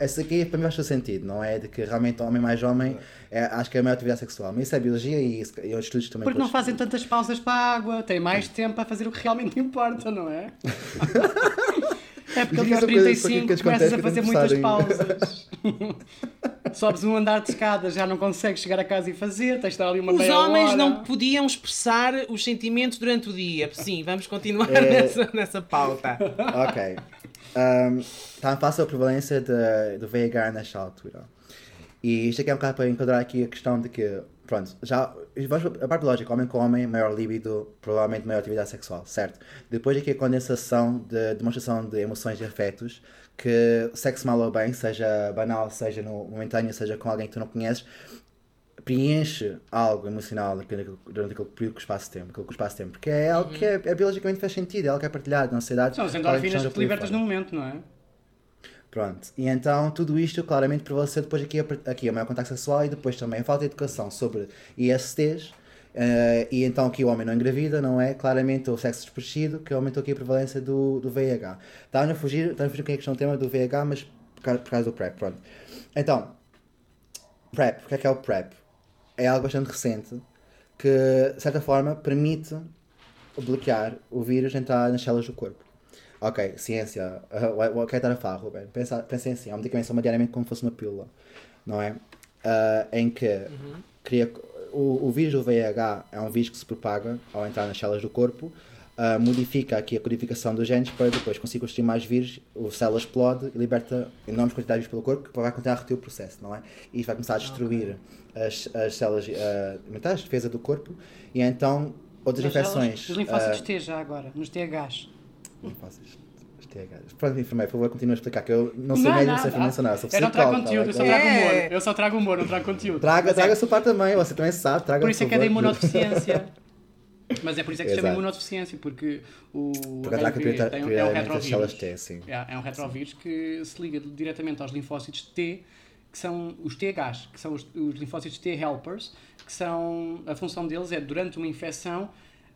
Essa aqui para mim faz sentido, não é? De que realmente homem mais homem é, acho que é a maior atividade sexual. Mas isso é biologia e, isso, e outros estudos também. Porque não fazem tantas pausas para a água, têm mais tempo a fazer o que realmente importa, não é? [laughs] É porque ali aos essa coisa, isso aqui 35 que começas a fazer muitas pausas. [laughs] Sobes um andar de escada, já não consegues chegar a casa e fazer, tens de estar ali uma os homens hora. não podiam expressar os sentimentos durante o dia. Sim, vamos continuar É. [laughs] nessa, nessa pauta. Ok. Um, está fácil a prevalência de, do VIH nesta altura. E isto aqui é um bocado para enquadrar aqui a questão de que, pronto, já, vamos a parte lógica, homem com homem, maior líbido, provavelmente maior atividade sexual, certo? Depois aqui a condensação de demonstração de emoções e afetos, que sexo mal ou bem, seja banal, seja no momentâneo, seja com alguém que tu não conheces, preenche algo emocional durante aquele período de espaço-tempo, aquele espaço-tempo, porque é algo que é, é biologicamente faz sentido, é algo que é partilhado na sociedade. São as é a endorfinas que te libertas no momento, não é? Pronto, e então tudo isto claramente prevaleceu depois aqui, a- aqui o maior contacto sexual e depois também a falta de educação sobre ISTs, eh, e então aqui o homem não engravida, não é? Claramente o sexo desprotegido, que aumentou aqui a prevalência do, do VIH. Estava a fugir, estava a fugir com a questão do tema do VIH, mas por causa, por causa do PrEP, pronto. Então, PrEP, o que é que é o PrEP? É algo bastante recente que, de certa forma, permite bloquear o vírus entrar nas células do corpo. Ok, ciência, uh, o que é estar a falar, Ruben? Pensa, pensem assim, é um medicamento toma diariamente como se fosse uma pílula, não é? Ah, em que cria, o, o vírus do VIH é um vírus que se propaga ao entrar nas células do corpo, ah, modifica aqui a codificação dos genes para depois conseguir construir mais vírus, a célula explode e liberta enormes quantidades de vírus pelo corpo que vai continuar a reter o processo, não é? E isto vai começar a destruir as, as células uh, mentais, defesa do corpo, e então outras infecções. Os linfócitos ah, T já agora, nos THs. é gajo. Pronto, enfermeiro, por favor, continua a explicar que eu não sou Não, médico, não, sei mencionar, sou Eu não trago conteúdo, eu só trago É. humor. Eu só trago humor, não trago conteúdo. Traga, Mas traga é- a sua parte também, você também sabe, traga Por isso é que é da imunodeficiência. [laughs] Mas é por isso é que se chama Exato. imunodeficiência, porque o HIV tem, é um retrovírus. T, sim. É, é um retrovírus que se liga diretamente aos linfócitos T, que são os THs, que são os, os linfócitos T helpers, que são, a função deles é, durante uma infecção,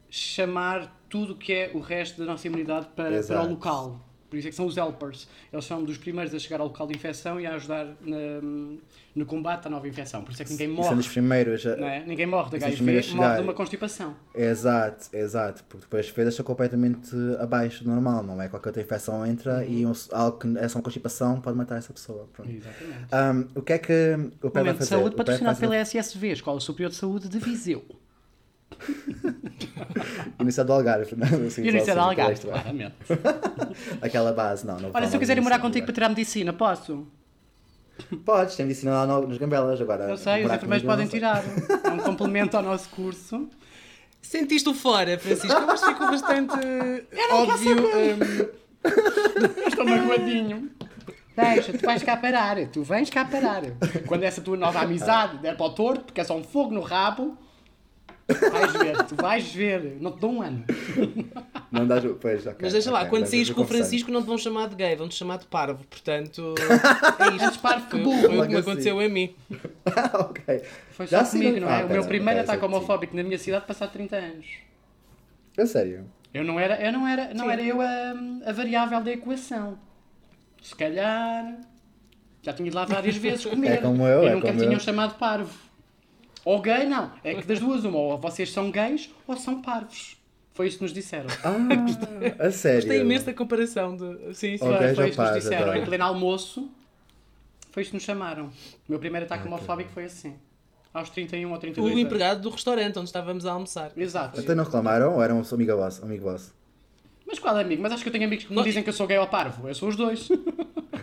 chamar tudo o que é o resto da nossa imunidade para, para o local. Por isso é que são os helpers. Eles são dos primeiros a chegar ao local de infecção e a ajudar na- no combate à nova infecção. Por isso é que ninguém são morre. dos primeiros. a- é? Ninguém morre de São dos HIV, morre de uma constipação. Exato, exato, porque depois as defesas são completamente abaixo do normal, não é? Qualquer outra infecção entra e um, algo que é só uma constipação pode matar essa pessoa. Pronto. Exatamente. Um, o que é que o PrEP vai fazer? saúde patrocinado fazer- pela SSV, Escola Superior de Saúde de Viseu. [laughs] Universidade do Algarve, não? Assim, Universidade só de assim, Algarve, extra. claramente. [laughs] Aquela base, não. não Olha, se eu quiser morar contigo para tirar medicina, posso? [coughs] Podes, tem medicina lá no- nos Gambelas agora. Eu sei, os enfermeiros podem tirar. É um complemento ao nosso curso. Sentiste-o fora, Francisco? Eu acho que ficou bastante óbvio. hum, Estou magoadinho. Deixa, tu vais cá parar. Tu vens cá parar. Quando essa tua nova amizade der para o torto, porque é só um fogo no rabo, vais ver, tu vais ver. Não te dou um ano. Não dás. Pois, ok. Mas deixa lá, ok, quando saís com o. Francisco não te vão chamar de gay, vão-te chamar de parvo. Portanto, é isto. Antes parvo que burro. foi o que me assim. aconteceu a mim. Ah, [laughs] ok. Foi Já só comigo, sim, não ah, é? o ok, meu primeiro ataque homofóbico na minha cidade passado 30 anos. É sério. Eu não era, eu não era, não Sim. era eu a, a variável da equação. Se calhar. Já tinha ido lá várias vezes [laughs] comer. É como eu, E é nunca me como tinham eu. chamado parvo. Ou gay, não. É que das duas, uma. Ou vocês são gays ou são parvos. Foi isso que nos disseram. Ah, a sério. Gostei imenso da comparação. De... Sim, sim. Ok, Foi, isso que nos disseram. adoro. Em pleno almoço, foi isso que nos chamaram. O meu primeiro ataque homofóbico foi assim. Aos 31 ou 32 O anos. empregado do restaurante onde estávamos a almoçar. Exato. Então não reclamaram ou eram só amigo vosso? Amigo vosso? Mas qual é amigo? Mas acho que eu tenho amigos que me Não- dizem que eu sou gay ou parvo. Eu sou os dois.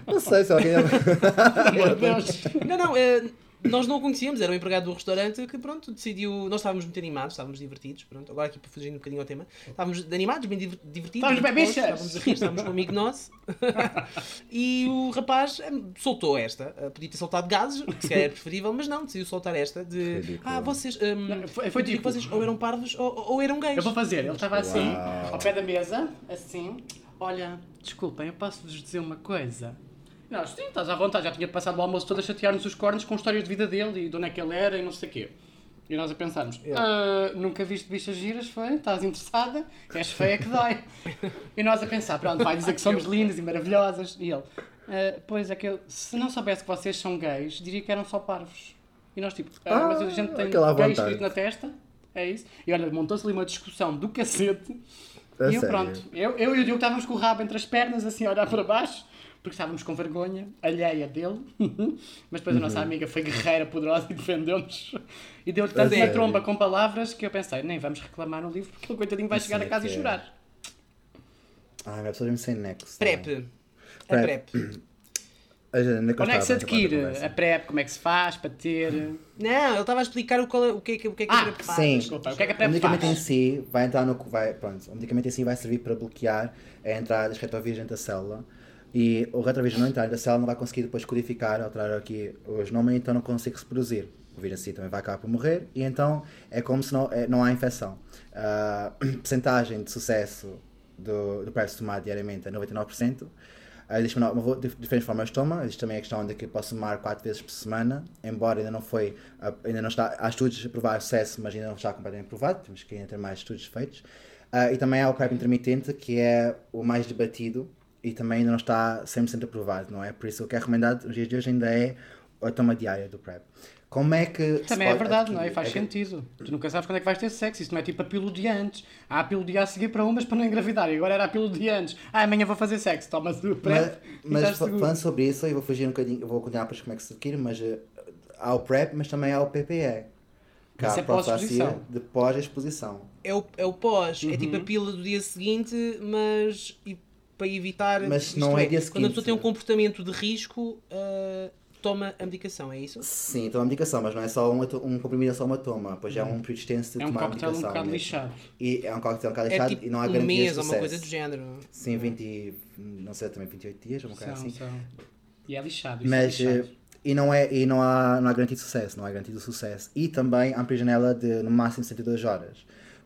Não sei se alguém. Meu Deus. Não, não, eh, nós não o conhecíamos, era o empregado do restaurante que, pronto, decidiu. Nós estávamos muito animados, estávamos divertidos, pronto, agora aqui para fugir um bocadinho ao tema. Estávamos animados, bem diver- divertidos. Estávamos bem bichas. Estávamos a rir, estávamos com um amigo nosso. [laughs] e o rapaz eh, soltou esta. Eh, Podia ter soltado gases, que se calhar era preferível, mas não, decidiu soltar esta de. Ridículo. Ah, vocês. ehm, Não, foi- foi tipo- vocês ou eram parvos ou, ou eram gays. Eu vou fazer. Ele estava assim, Uau. ao pé da mesa, assim. Olha, desculpem, eu posso-vos dizer uma coisa? Nós, sim, estás à vontade. Já tinha passado o almoço todo a chatear-nos os cornos com histórias de vida dele e de onde é que ele era e não sei o quê. E nós a pensarmos, "Ah, nunca viste bichas giras, foi? Estás interessada? És feia que dói. [laughs] e nós a pensar, pronto, vai dizer que somos lindas e maravilhosas. E ele, "Ah, pois é que eu, se não soubesse que vocês são gays, diria que eram só parvos. E nós tipo, "Ah, Ah, mas a gente tem gay vontade. escrito na testa? É isso? E olha, montou-se ali uma discussão do cacete. A e eu sério? pronto, eu, eu e o Diogo estávamos com o rabo entre as pernas, assim a olhar para baixo, porque estávamos com vergonha alheia dele. [laughs] Mas depois a Uhum. nossa amiga foi guerreira, poderosa e defendeu-nos. E deu-lhe A tanto uma sério? tromba com palavras que eu pensei, nem vamos reclamar no livro, porque ele coitadinho vai chegar a é casa e é. chorar. Ai, minha pessoa mesmo sem nexo. PrEP. A Prep. PrEP. [clears throat] A gente, onde é que é se adquire conversa? a PrEP? Como é que se faz para ter... Não, ele estava a explicar o, qual é- o que é que, o que, é que Ah, a PrEP faz. sim. Desculpa, o que é que a O PrEP medicamento em faz? si vai entrar no. Vai, pronto, o medicamento em si vai servir para bloquear a entrada das retrovirgens da célula. E o retrovirgem não entrar da célula não vai conseguir depois codificar, alterar aqui os nomes, então não consegue se produzir. O vírus si também vai acabar por morrer e então é como se não, é, não há infecção. [clears throat] A percentagem de sucesso do, do PrEP se tomar diariamente é 99%. Ah, Existe uma, uma, dif- diferentes formas de toma. Existe também a questão de que posso tomar 4 vezes por semana, embora ainda não foi, ah, ainda não está, há estudos a provar sucesso, mas ainda não está completamente provado. Temos que ainda ter mais estudos feitos. Ah, e também há o PrEP intermitente, que é o mais debatido e também ainda não está 100% aprovado, não é? Por isso o que é recomendado nos dias de hoje ainda é a toma diária do PrEP. Como é que. Também é verdade, não é? adquirir? Faz É que- sentido. Tu nunca sabes quando é que vais ter sexo. Isso não é tipo a pílula de antes. Há a pílula de a seguir para umas para não engravidar. E agora era a pílula de antes. Ah, amanhã vou fazer sexo. Tomas o Mas, PrEP mas seguro. falando sobre isso, eu vou fugir um bocadinho, eu vou continuar depois como é que se adquire, mas eh, há o PrEP, mas também há o PPE. Que há Isso é pós-exposição. de pós-exposição. É o, é o pós, é Uhum. tipo a pílula do dia seguinte, mas e para evitar. Mas isto não é dia Quando a pessoa tem um comportamento de risco, ah, toma a medicação, é isso? Sim, então a medicação, mas não é só um, um comprimido, é só uma toma, pois já é um período extenso de É um tomar a coquetel um medicação. bocado lixado. E é um coquetel um bocado É lixado tipo e não há um garantia mês de ou uma sucesso. coisa do género. Sim, 20, não sei, também 28 dias ou uma coisa São, assim. são. E é lixado. Isso Mas, é lixado. eh, e não, é, e não, há, não há garantia de sucesso, não há garantia de sucesso. E também há uma janela de no máximo 72 horas.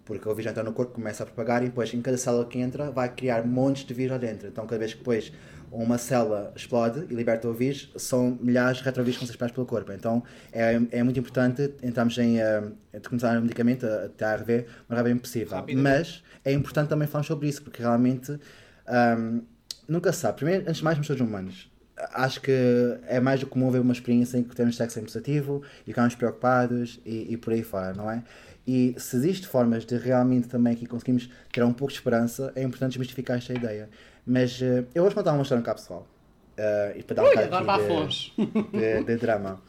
Porque o vírus entra no corpo, começa a propagar e depois em cada célula que entra vai criar montes de vírus lá dentro. Então cada vez que depois uma célula explode e liberta o vírus, são milhares de retrovírus que ser espalhados pelo corpo. Então é, é muito importante entrarmos em eh, de começar o medicamento, a, a ARV, o mais rapidamente possível. Mas é importante também falarmos sobre isso, porque realmente ahm, nunca se sabe. Primeiro, antes de mais, somos todos humanos. Acho que é mais do comum ver uma experiência em que temos sexo positivo e ficamos preocupados e, e por aí fora, não é? E se existe formas de realmente também aqui conseguimos ter um pouco de esperança, é importante desmistificar esta ideia. Mas eh, eu vou contar uma história no capsual. eh, e para dar um bocado de- de, de drama.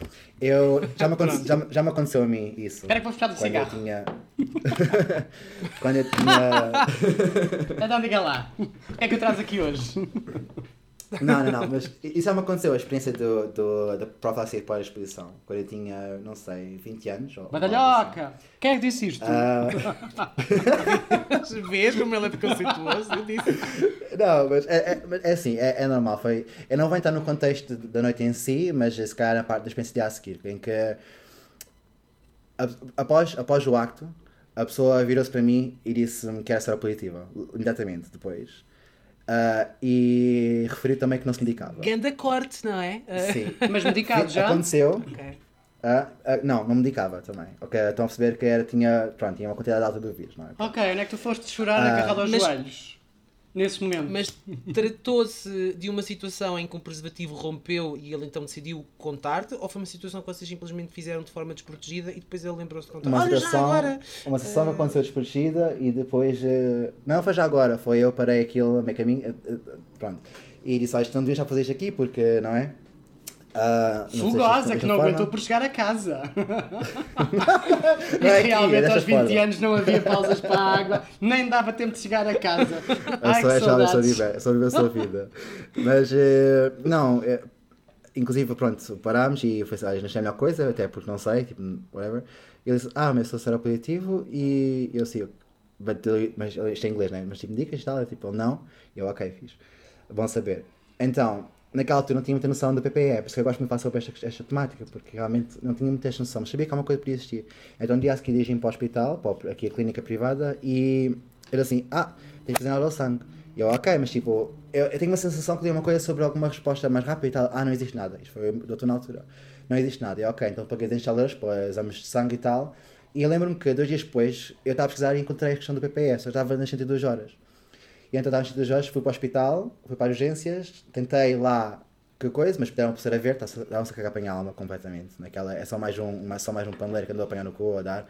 Eu, já, me aconte- [laughs] já, já me aconteceu a mim isso. Espera que vou puxar do [laughs] quando eu tinha. quando eu tinha. Então diga lá. O que é que eu traz aqui hoje? [laughs] [laughs] Não, não, não, mas isso já me aconteceu, a experiência do, do, da profilaxia pós-exposição. Quando eu tinha, não sei, 20 anos. Ou, algo assim. Badalhoca! Quem é que disse isto? Ah, [laughs] Vês como ele é preconceituoso? Eu disse. não, mas é, é, é assim, é, é normal. Foi, eu não vou entrar no contexto da noite em si, mas se calhar na parte da experiência de a seguir, em que a- após, após o acto, a pessoa virou-se para mim e disse-me que era seropositiva, imediatamente depois. Ah, e referiu também que não se medicava. Ganda corte, não é? Ah, Sim. Mas medicado já? Aconteceu. ok. Ah, ah, não, não medicava também. Ok, estão a perceber que era, tinha, pronto, tinha uma quantidade alta de vírus, não é? Ok, onde é que tu foste chorar Ah, agarrado aos mas- joelhos? Nesses momentos. Mas tratou-se de uma situação em que um preservativo rompeu e ele então decidiu contar-te? Ou foi uma situação que vocês simplesmente fizeram de forma desprotegida e depois ele lembrou-se de contar? Uma Olha, já situação, agora! uma situação que aconteceu desprotegida e depois. eh, não foi já agora, foi eu parei aquilo a meio caminho. eh, eh, pronto. E disse: Olha, isto não devias já fazer isto aqui porque, não é? Ah, sei Fugosa, é que não forma. aguentou por chegar a casa. É e aqui, realmente é desta aos 20 forma. anos não havia pausas para a água, nem dava tempo de chegar a casa. Eu Ai, sou que é saudades. viver, sou viver a sua vida. Mas, eh, não, eh, inclusive, pronto, parámos e foi assim, não achei a melhor coisa, até porque não sei, tipo, whatever. Ele disse, ah, mas eu sou seropositivo e eu assim, but, mas isto é inglês, né? Mas tipo, dicas e tal, eu tipo, não. E eu, ok, fiz. Bom saber. Então, naquela altura não tinha muita noção da PPE, por isso que eu gosto muito de falar sobre esta, esta temática, porque realmente não tinha muita noção, mas sabia que alguma coisa podia existir. Então, um dia a seguir dirigi-me para o hospital, para aqui a clínica privada, e era assim, ah, tem que fazer análise ao sangue. E eu, ok, mas tipo, eu, eu tenho uma sensação que li uma coisa sobre alguma resposta mais rápida e tal, ah, não existe nada. Isto foi o doutor na altura. Não existe nada. E eu, ok, então paguei as instaladores para exames de sangue e tal, e eu lembro-me que dois dias depois eu estava a pesquisar e encontrei a questão do PPS, eu estava nas 102 horas. E então estava nas horas, fui para o hospital, fui para as urgências, tentei lá que coisa, mas puderam pulseira verde, estavam-se a cagar para a alma completamente. Naquela, é só mais um, uma- só mais um paneleiro que andou a apanhar no cu a dar.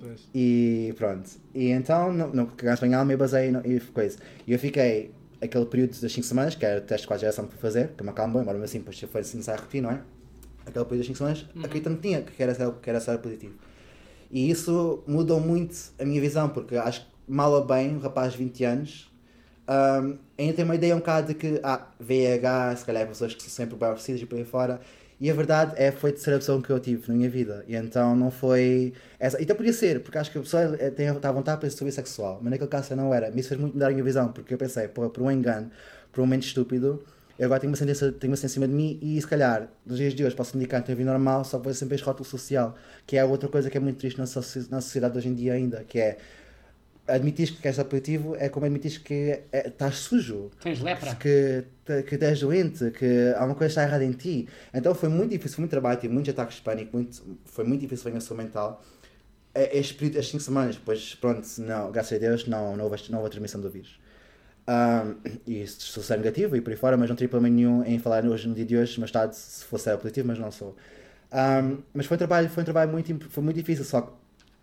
Pois. e pronto. E então, não, não cagaste para a alma e basei no- e coisa. E eu fiquei aquele período das 5 semanas, que era o teste de quase geração para fazer, que me acalmou, embora mesmo assim, depois foi assim, a repetir, não é? Aquele período das 5 semanas, acreditando que tinha, que era, que era ser positivo. E isso mudou muito a minha visão, porque acho que mal ou bem, um rapaz de 20 anos, hum, ainda tem uma ideia um bocado de que, ah, VIH, se calhar pessoas que são sempre bem oferecidas e por aí fora. E a verdade é foi a terceira opção que eu tive na minha vida. E então não foi. Essa... Então podia ser, porque acho que a pessoa eh, tem está à vontade para ser bissexual, mas naquele caso não era. Me fez muito mudar a minha visão, porque eu pensei, pô, por um engano, por um momento estúpido, eu agora tenho uma sentença, tenho uma sentença em cima de mim e se calhar, nos dias de hoje, posso indicar que tenho vida normal, só vou sempre este rótulo social, que é outra coisa que é muito triste na, na sociedade de hoje em dia ainda, que é admitir que és positivo é como admitir que é- estás sujo Tens lepra. que, que és doente, que há uma coisa que está errada em ti. Então foi muito difícil, muito trabalho, tive muitos ataques de pânico, muito, foi muito difícil a minha mental. É- Este período, as 5 semanas, depois, pronto, não, graças a Deus, não, não, houve, não houve a transmissão do vírus. Um, e sou ser negativo e por aí fora, mas não teria problema nenhum em falar hoje, no dia de hoje, mais tarde, se fosse ser positivo, mas não sou. Um, mas foi um trabalho, foi um trabalho muito, foi muito difícil, só que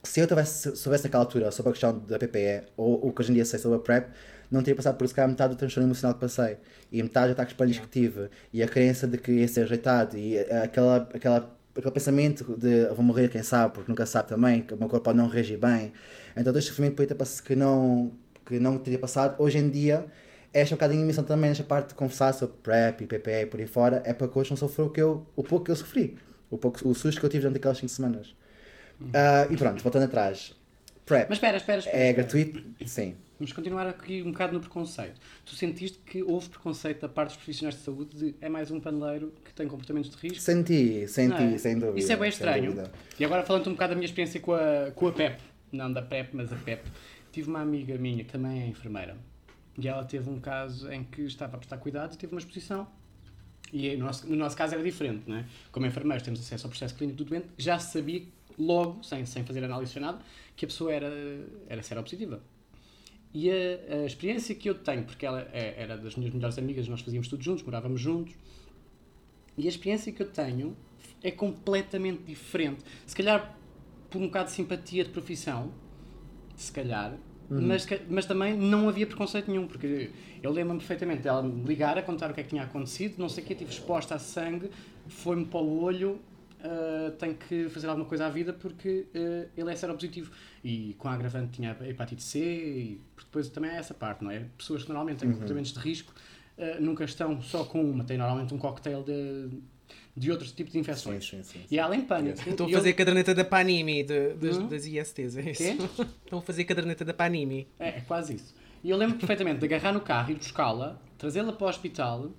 se eu tivesse, soubesse naquela altura sobre a questão da PPE, ou o que hoje em dia sei sobre a PrEP, não teria passado por isso, que metade do transtorno emocional que passei, e metade de ataques de pânico que tive, e a crença de que ia ser rejeitado, e aquela, aquela, aquele pensamento de vou morrer, quem sabe, porque nunca sabe também, que o meu corpo pode não reagir bem. Então, todo este sofrimento que não, que não teria passado, hoje em dia, esta é um bocadinho a missão também, nesta parte de conversar sobre PrEP e PPE e por aí fora, é para que hoje não sofra o, que eu, o pouco que eu sofri, o, pouco, o susto que eu tive durante aquelas 5 semanas. Ah, e pronto, voltando atrás. PrEP Mas espera, espera, espera. é gratuito? Sim. Vamos continuar aqui um bocado no preconceito. Tu sentiste que houve preconceito da parte dos profissionais de saúde de é mais um paneleiro que tem comportamentos de risco? Senti, senti, é? sem dúvida. Isso é bem estranho. E agora falando um bocado da minha experiência com a, com a PEP, não da PEP, mas a PEP, tive uma amiga minha que também é enfermeira e ela teve um caso em que estava a prestar cuidados e teve uma exposição. E no nosso, no nosso caso era diferente, não é? Como enfermeiros temos acesso ao processo clínico do doente, já sabia logo, sem, sem fazer análise nem nada, que a pessoa era, era seropositiva. E a, a experiência que eu tenho, porque ela é- era das minhas melhores amigas, nós fazíamos tudo juntos, morávamos juntos, e a experiência que eu tenho é completamente diferente. Se calhar por um bocado de simpatia de profissão, se calhar, mas, que- mas também não havia preconceito nenhum, porque eu lembro-me perfeitamente dela me ligar a contar o que é que tinha acontecido, não sei o que, estive exposta a sangue, foi-me para o olho, ah, tenho que fazer alguma coisa à vida porque ah, ele é seropositivo. E com a agravante tinha a hepatite C, e depois também é essa parte, não é? Pessoas que normalmente têm comportamentos de risco ah, nunca estão só com uma, têm normalmente um cocktail de, de outros tipos de infecções. Sim, sim, sim, E há além pânico. Estão a eu- fazer caderneta da Panimi, de- das, Hum? das ISTs, é isso? Quê? Estão a fazer caderneta da Panimi. É, é quase isso. E eu lembro perfeitamente de agarrar no carro, ir buscá-la, trazê-la para o hospital,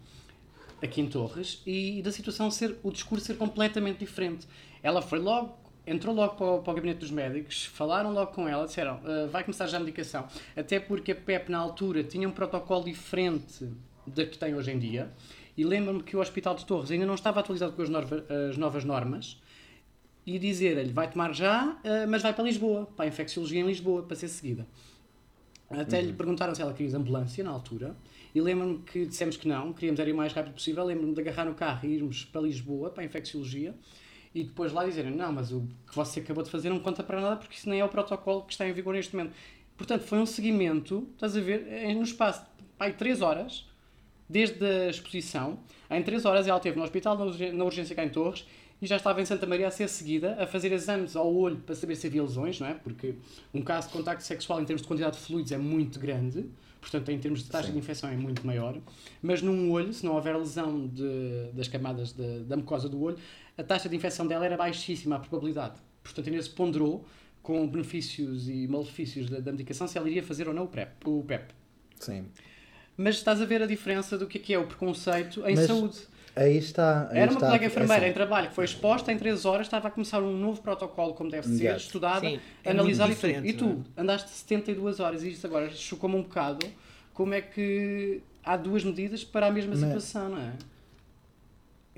aqui em Torres, e da situação ser, o discurso ser completamente diferente. Ela foi logo, entrou logo para o, para o gabinete dos médicos, falaram logo com ela, disseram, "Ah, vai começar já a medicação. Até porque a PEP na altura tinha um protocolo diferente da que tem hoje em dia. E lembro-me que o Hospital de Torres ainda não estava atualizado com as, norva- as novas normas e dizer-lhe vai tomar já, ah, mas vai para Lisboa, para a infecciologia em Lisboa, para ser seguida. Até lhe perguntaram se ela queria ambulância na altura. E lembro-me que dissemos que não, queríamos ir o mais rápido possível. Lembro-me de agarrar no carro e irmos para Lisboa, para a infecciologia. E depois lá dizerem: Não, mas o que você acabou de fazer não conta para nada porque isso nem é o protocolo que está em vigor neste momento. Portanto, foi um seguimento, estás a ver, em no espaço de 3 horas, desde a exposição. Em 3 horas ela esteve no hospital, na urgência cá em Torres, e já estava em Santa Maria a ser seguida, a fazer exames ao olho para saber se havia lesões, não é? Porque um caso de contacto sexual em termos de quantidade de fluidos é muito grande, portanto, em termos de taxa Sim. de infecção é muito maior. Mas num olho, se não houver lesão de, das camadas de, da mucosa do olho, a taxa de infecção dela era baixíssima, a probabilidade. Portanto, ainda se ponderou com benefícios e malefícios da, da, medicação se ela iria fazer ou não o PrEP. O PEP. Sim. Mas estás a ver a diferença do que é, que é o preconceito em Mas, saúde. Aí está. Aí Era uma está, colega enfermeira em trabalho que foi exposta em 3 horas, estava a começar um novo protocolo, como deve ser, yes. estudada, Sim, é e tudo. E tu é? andaste 72 horas e isto agora chocou-me um bocado. Como é que há duas medidas para a mesma Mas, situação, não é?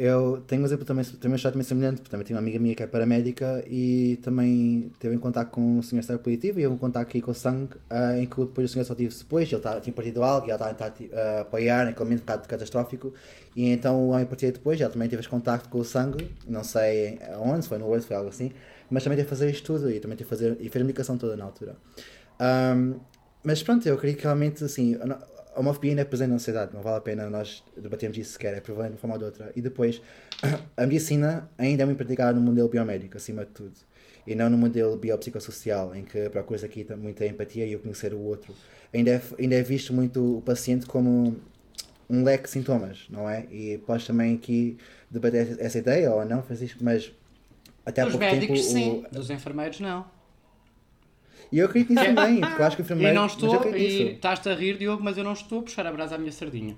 Eu tenho um exemplo também, também um também semelhante, porque também tenho uma amiga minha que é paramédica e também teve em contato com o senhor estado positivo e eu em contato aqui com o sangue, uh, em que depois o senhor só tive depois, ele tá, tinha partido algo e ela estava a uh, apoiar naquele momento um bocado catastrófico e então o homem partiu depois, ela também teve esse contacto com o sangue, não sei onde, se foi no olho, foi algo assim, mas também teve que fazer isto tudo e também teve que fazer, e fez a medicação toda na altura. Um, mas pronto, eu creio que realmente assim, a homofobia ainda é presente na sociedade, não vale a pena nós debatermos isso sequer, é prevalente de uma forma ou de outra. E depois, [coughs] a medicina ainda é muito praticada no modelo biomédico, acima de tudo, e não no modelo biopsicossocial, em que procuras aqui muita empatia e o conhecer o outro. Ainda é, ainda é visto muito o paciente como um leque de sintomas, não é? E podes também aqui debater essa ideia ou não, Francisco, mas até há pouco médicos, tempo... sim, o... dos enfermeiros não. E eu acredito nisso também, porque eu acho que o enfermeiro. E não estou, e estás-te a rir, Diogo, mas eu não estou a puxar a brasa à minha sardinha.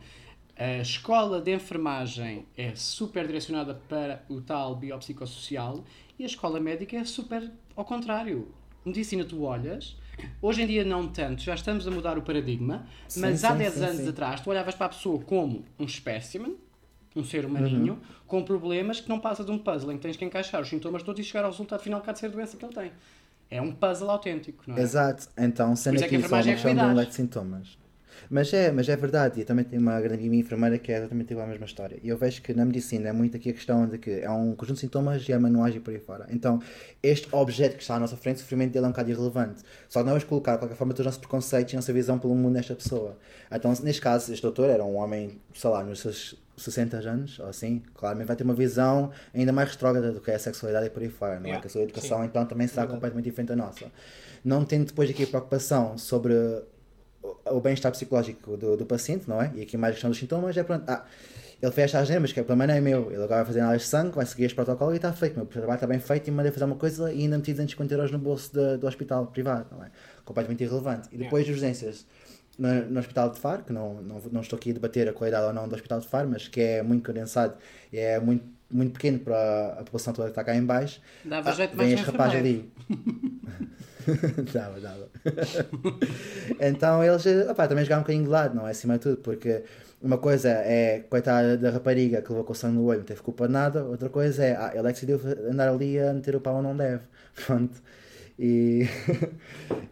A escola de enfermagem é super direcionada para o tal biopsicossocial e a escola médica é super ao contrário. Medicina, tu olhas, hoje em dia não tanto, já estamos a mudar o paradigma, sim, mas sim, há 10 sim, anos atrás tu olhavas para a pessoa como um espécimen, um ser humaninho, uhum. com problemas que não passa de um puzzle em que tens que encaixar os sintomas todos e chegar ao resultado final que há de ser a doença que ele tem. É um puzzle autêntico, não é? Exato. Então, sendo aqui é só uma questão de um leque de sintomas. Mas é, mas é verdade, e eu também tenho uma grande minha enfermeira que é exatamente igual a mesma história. E eu vejo que na medicina é muito aqui a questão de que é um conjunto de sintomas e há manuais e por aí fora. Então, este objeto que está à nossa frente, o sofrimento dele é um bocado irrelevante. Só que nós vamos colocar, de qualquer forma, todos os nossos preconceitos e a nossa visão pelo mundo nesta pessoa. Então, neste caso, este doutor era um homem, sei lá, nos seus 60 anos, ou assim, claramente vai ter uma visão ainda mais retrógrada do que é a sexualidade e por aí fora, não é? Que a sua educação, Sim. então, também será completamente diferente da nossa. Não tendo depois aqui a preocupação sobre o bem-estar psicológico do, do paciente, não é? E aqui mais a questão dos sintomas, é pronto, ah, ele fez estas gemas, que é o problema não é meu, ele agora vai fazer análise de sangue, vai seguir este protocolo e está feito, meu trabalho está bem feito e mandei fazer uma coisa e ainda meti 250 euros no bolso de, do hospital privado, não é? Completamente irrelevante. E depois yeah. urgências no, no, Hospital de Faro, que não, não, não estou aqui a debater a qualidade ou não do Hospital de Faro, mas que é muito condensado e é muito, muito pequeno para a população toda que está cá em baixo. Dava ah, jeito mais este rapaz ali. [laughs] dava, dava. [laughs] então eles opa, também jogaram um bocadinho de lado, não é? Acima de tudo, porque uma coisa é coitada da rapariga que levou com o sangue no olho, não teve culpa de nada, outra coisa é, ah, ele é que decidiu andar ali a meter o pau onde não deve. [laughs] Pronto. E,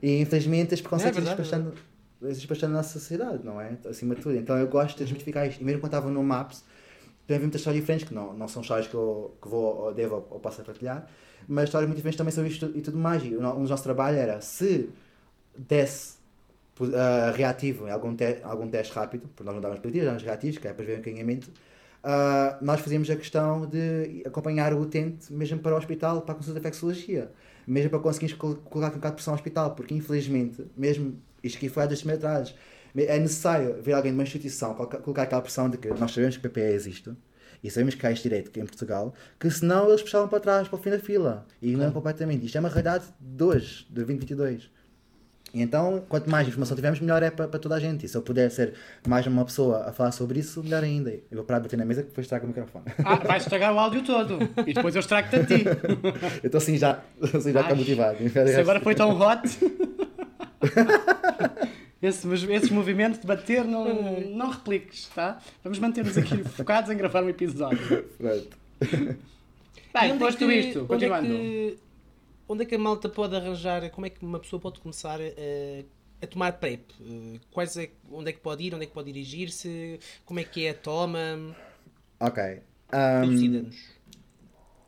e infelizmente os preconceitos é verdade, bastante existe bastante na nossa sociedade, não é? Acima de tudo. Então eu gosto de desmitificar isto. E mesmo quando estava no Maps, também vi muitas histórias diferentes, que não, não são histórias que eu que vou ou devo ou, ou posso partilhar, mas histórias muito diferentes também sobre isto e tudo mais. E um dos nossos trabalhos era, se desse uh, reativo em algum, te algum teste rápido, porque nós não dávamos positivos, dávamos reativos, que é para ver o encaminhamento, uh, nós fazíamos a questão de acompanhar o utente mesmo para o hospital, para a consulta de infecciologia, mesmo para conseguirmos colocar um bocado de pressão ao hospital, porque infelizmente, mesmo isto aqui foi há dois meses atrás. É necessário ver alguém de uma instituição colocar aquela pressão de que nós sabemos que o PPE existe e sabemos que há este direito em Portugal, que senão eles puxavam para trás, para o fim da fila e ignoram claro. completamente. Isto é uma realidade de hoje, de 2022. E então, quanto mais informação tivermos, melhor é para, para toda a gente. E se eu puder ser mais uma pessoa a falar sobre isso, melhor ainda. Eu vou parar de bater na mesa que depois estrago o microfone. Ah, vais estragar o áudio todo. E depois eu estrago-te a ti. [laughs] eu estou assim já, [laughs] assim já motivado. Se agora foi tão hot. [laughs] [laughs] Esse, esses movimentos de bater não, não repliques, tá? Vamos manter-nos aqui [laughs] focados em gravar um episódio. Pronto. Bem, posto é isto, continuando. Onde é, que, onde é que a malta pode arranjar, como é que uma pessoa pode começar a a tomar PrEP? Uh, quais é, onde é que pode ir? Onde é que pode dirigir-se? Como é que é a toma? Ok. Um,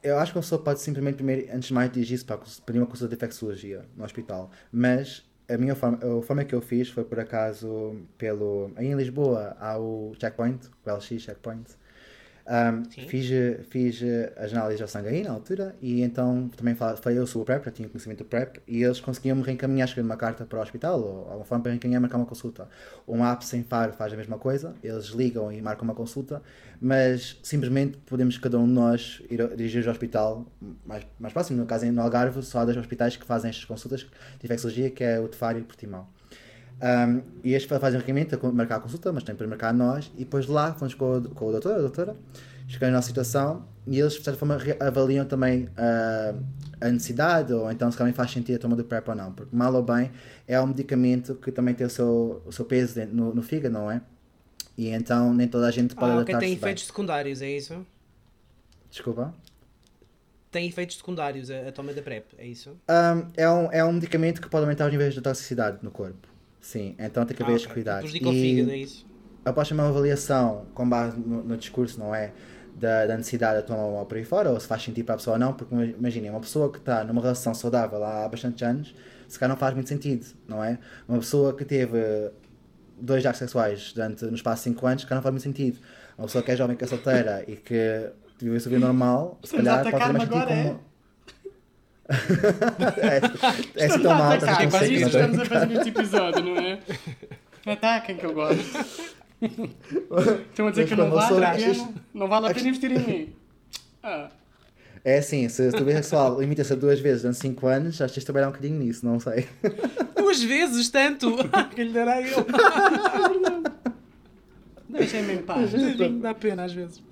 eu acho que a pessoa pode simplesmente, primeiro, antes de mais, dirigir-se para pedir uma consulta de infecciologia no hospital. Mas a minha forma, a forma que eu fiz foi, por acaso, pelo... Aí em Lisboa há o checkpoint, o LX checkpoint. Um, fiz, fiz as análises ao sangue aí na altura e então também fa- falei eu sobre o PrEP, já tinha conhecimento do PrEP e eles conseguiam me reencaminhar, escrever uma carta para o hospital ou alguma forma para reencaminhar marcar uma consulta. Um app sem faro faz a mesma coisa, eles ligam e marcam uma consulta, mas simplesmente podemos cada um de nós ir dirigir ao hospital mais, mais próximo, no caso no Algarve, só há dois hospitais que fazem estas consultas de infecciologia, que é o Tefário e o Portimão. Um, e estes fazem o requerimento a marcar a consulta, mas tem para marcar nós, e depois lá fomos com o, com o doutor, a doutora, explicando a nossa situação, e eles, de certa forma, avaliam também ah, a necessidade, ou então se realmente faz sentido a toma do PrEP ou não, porque mal ou bem é um medicamento que também tem o seu, o seu peso dentro- no, no fígado, não é? E então nem toda a gente pode Ah, adaptar-se tem bem. efeitos secundários, é isso? Desculpa? Tem efeitos secundários a, a toma da PrEP, é isso? Um, é, um, é um medicamento que pode aumentar os níveis de toxicidade no corpo. Sim, então tem que haver Ah, este ok. cuidado. Prejudica o E- fígado, é isso? após uma avaliação com base no, no discurso, não é? Da, da necessidade de tomar uma por aí fora, ou se faz sentido para a pessoa ou não, porque imaginem, uma pessoa que está numa relação saudável há bastantes anos, se calhar não faz muito sentido, não é? Uma pessoa que teve dois atos sexuais durante, no espaço de 5 anos, se calhar não faz muito sentido. Uma pessoa que é jovem, que é solteira e que vive a sua vida normal, se calhar pode fazer mais sentido como. é, é Atacar, é com para isso que sentido, não estamos a fazer este episódio, não é? [laughs] Ataquem que eu gosto. Estão a dizer Mas que não vale a pena, não vale a pena investir em mim. Ah, É assim, se tua vida sexual limita-se a duas vezes durante 5 anos, acho que tens de trabalhar um bocadinho nisso, não sei. [laughs] Duas vezes, tanto! [laughs] que lhe dará eu. deixem-me em paz. Dá pena às vezes.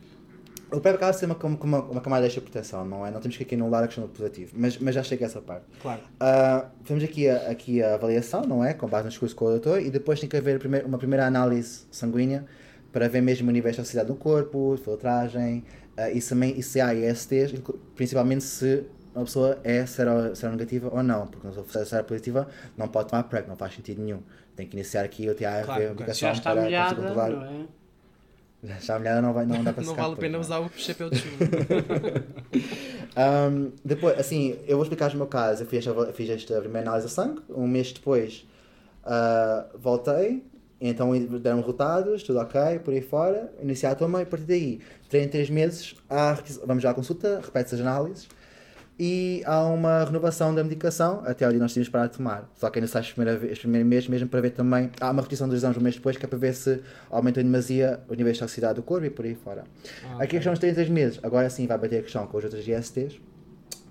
O de ser uma, uma, uma camada extra proteção, não é? Não temos que aqui anular a questão do positivo, mas, mas já chega a essa parte. Claro. Ah, temos aqui a, aqui a avaliação, não é? Com base no discurso com o doutor, e depois tem que haver primeiro- uma primeira análise sanguínea para ver mesmo o nível de toxicidade no corpo, filtragem, ah, e também e ESTs, inclu- principalmente se uma pessoa é sero, seronegativa ou não, porque se uma pessoa é seropositiva não pode tomar PrEP, não faz sentido nenhum. Tem que iniciar aqui o TARV, Claro, a medicação Já está para, para se molhada, controlar. não é? Já está molhada, não, vai, não dá [laughs] para Não vale a pena não é? usar o chapéu de chuva. [laughs] Um, depois, assim, eu vou explicar o meu caso. Eu fiz esta, fiz esta primeira análise de sangue. Um mês depois ah, voltei. Então deram resultados, tudo ok, por aí fora. Iniciar a toma e a partir daí, 3 em 3 meses, há, vamos à consulta, repete-se as análises. E há uma renovação da medicação até ao dia que nós tínhamos parado de tomar. Só que ainda sai os primeiros, os primeiros meses, mesmo para ver também. Há uma repetição dos exames um mês depois, que é para ver se aumentou em demasia os níveis de toxicidade do corpo e por aí fora. Ah, Aqui a questão dos 3 em 3 meses. Agora sim vai bater a questão com os outros ISTs,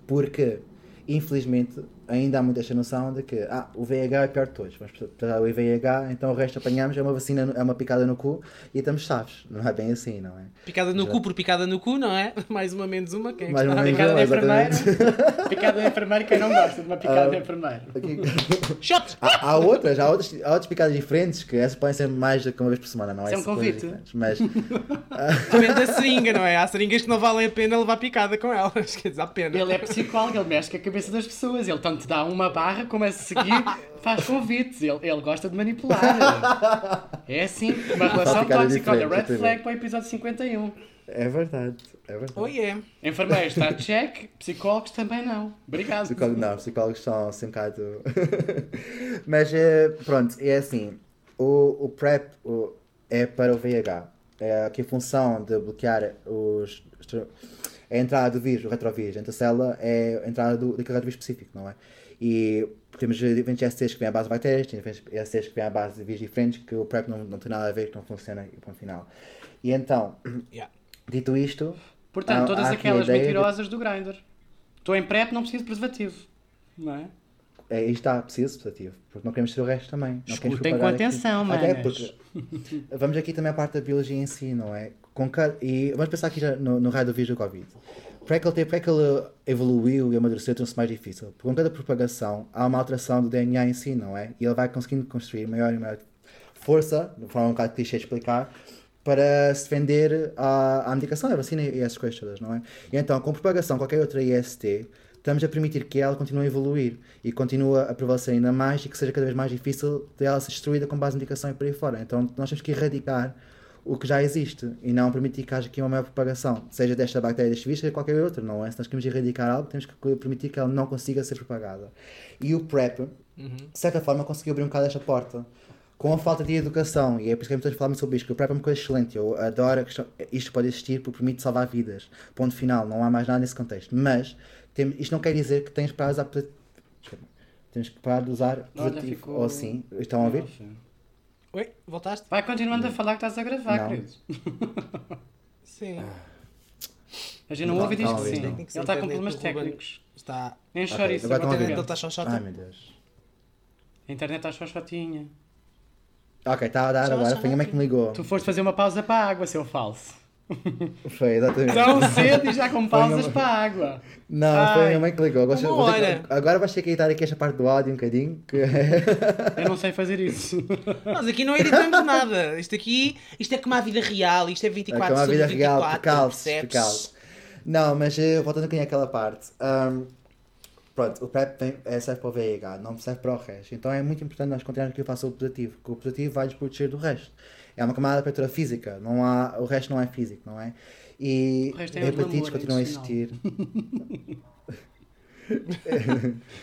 porque infelizmente ainda há muita esta noção de que ah, o VIH é pior de todos. Vamos tratar o VIH, então o resto apanhamos, é uma vacina, é uma picada no cu e estamos chaves. Não é bem assim, não é? Picada no Já. cu por picada no cu, não é? [laughs] Mais uma menos uma. Quem é que Mais uma [laughs] Picada de enfermeiro. Picada de enfermeiro, quem não gosta de uma picada Ah. de enfermeiro? [laughs] Aqui- Shot! há, há outras, há outras, há outras picadas diferentes que essas podem ser mais do que uma vez por semana, não é? Isso é um convite. Mas Depende da seringa, não é? Há seringas que não valem a pena levar picada com elas. Quer dizer, há pena. Ele é psicólogo, ele mexe com a cabeça das pessoas. Ele tanto dá uma barra como a seguir [laughs] faz convites. Ele, ele gosta de manipular. É assim, uma relação tóxica. Olha, red flag para o episódio 51. é verdade, é verdade. Oh yeah. Enfermeiros está [laughs] check, psicólogos também não. Obrigado. Psicólogos não, psicólogos são assim um bocado. [laughs] Mas eh, pronto, é assim: o, o PrEP o- é para o VIH. É aqui a função de bloquear os, os- a entrada do vírus, o retrovírus, dentro da célula, é a entrada do, daquele retrovírus específico, não é? E temos diferentes STs que vêm à base de bactérias, tem diferentes STs que vêm à base de vírus diferentes, que o PrEP não, não tem nada a ver, que não funciona e ponto final. E então, [coughs] Yeah. dito isto, Portanto, há- todas há a aquelas ideia de- mentirosas do Grindr. Estou em prep, não preciso de preservativo. Não é? É, aí está, preciso positivo, porque não queremos ser o resto também. Não Escutem com atenção, Até manas. porque [laughs] vamos aqui também à parte da biologia em si, não é? Com cada, e vamos pensar aqui já no, no raio do vírus do Covid. Para que ele, para que ele evoluiu e amadureceu, tornou-se mais difícil? Com cada propagação há uma alteração do DNA em si, não é? E ele vai conseguindo construir maior e maior força, de forma um bocado clichê de explicar, para se defender à, à medicação, à vacina e essas coisas todas, não é? E então, com propagação de qualquer outra IST, estamos a permitir que ela continue a evoluir e continue a prevalecer ainda mais e que seja cada vez mais difícil de ela ser destruída com base na medicação e por aí fora. Então, nós temos que erradicar o que já existe e não permitir que haja aqui uma maior propagação, seja desta bactéria, deste vírus, seja qualquer outra, não é? Se nós queremos erradicar algo, temos que permitir que ela não consiga ser propagada. E o PrEP, de certa forma, conseguiu abrir um bocado esta porta. Com a falta de educação, e é por isso que a falar sobre isto, que o PrEP é uma coisa excelente, eu adoro, que isto pode existir porque permite salvar vidas. Ponto final, não há mais nada nesse contexto. Mas, tem, isto não quer dizer que tens para usar temos que parar de usar positivo. ficou- Ou sim, estão a ouvir? Oi, voltaste? Vai continuando a falar que estás a gravar, Não. querido. [laughs] Sim. A gente não Não, ouve e diz não, que sim. não. Ele está com problemas técnicos. Está. Nem chore isso. a internet está chata. Ai meu Deus. A internet está só chatinha. Ok, está a dar agora, já foi a mãe que me ligou. Tu foste fazer uma pausa para a água, seu falso. Foi, exatamente. Tão cedo e já com pausas para a água. Não, Ai. foi a minha mãe que ligou. Agora, vais ter que editar aqui esta parte do áudio um bocadinho. Que... Eu não sei fazer isso. Nós aqui não editamos nada. Isto aqui, isto é como a vida real. Isto é 24 Como a sobre vida 24. real, percebes? Não, mas eh, voltando aqui àquela parte. ahm, pronto, o PrEP é, serve para o VIH, não serve para o resto. Então é muito importante nós continuarmos aqui a falar sobre o positivo, porque o positivo vai nos proteger do resto. É uma camada de protetora física, não há, o resto não é físico, não é? E O resto é hepatites continuam a emocional. existir.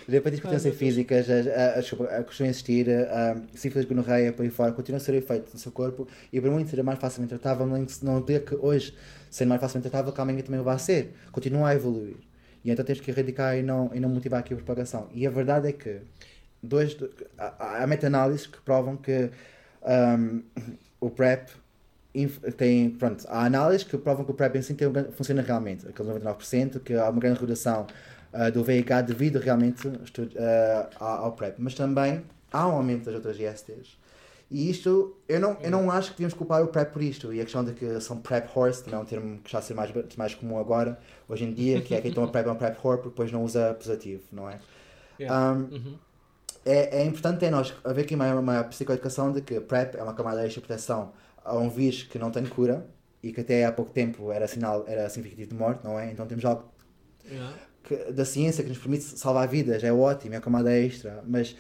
As [laughs] hepatites continuam a ser físicas, as, as, as, continuam a existir, a sífilis, gonorreia, por aí fora, continuam a ser efeitos no seu corpo e por muito ser mais facilmente tratável, não, não que hoje, sendo mais facilmente tratável, que amanhã também o vai ser. Continua a evoluir. E então temos que erradicar e não, e não motivar aqui a propagação. E a verdade é que dois, há, meta-análises que provam que um, o PrEP tem, pronto, há análises que provam que o PrEP em si tem funciona realmente, aquele 99%, que há uma grande redução ah, do VIH devido realmente ah, ao ao PrEP. Mas também há um aumento das outras ISTs. E isto, eu não, eu não acho que devíamos culpar o PrEP por isto. E a questão de que são PrEP horse, também é um termo que está a ser mais, mais comum agora, hoje em dia, que é que então a PrEP é um PrEP whore porque depois não usa positivo, não é? Yeah. Um, Uhum. é, é importante é nós haver aqui uma, uma psicoeducação de que PrEP é uma camada extra de proteção a um vírus que não tem cura e que até há pouco tempo era sinal, era significativo de morte, não é? Então temos algo Yeah. que- da ciência que nos permite salvar vidas, é ótimo, é uma camada extra, mas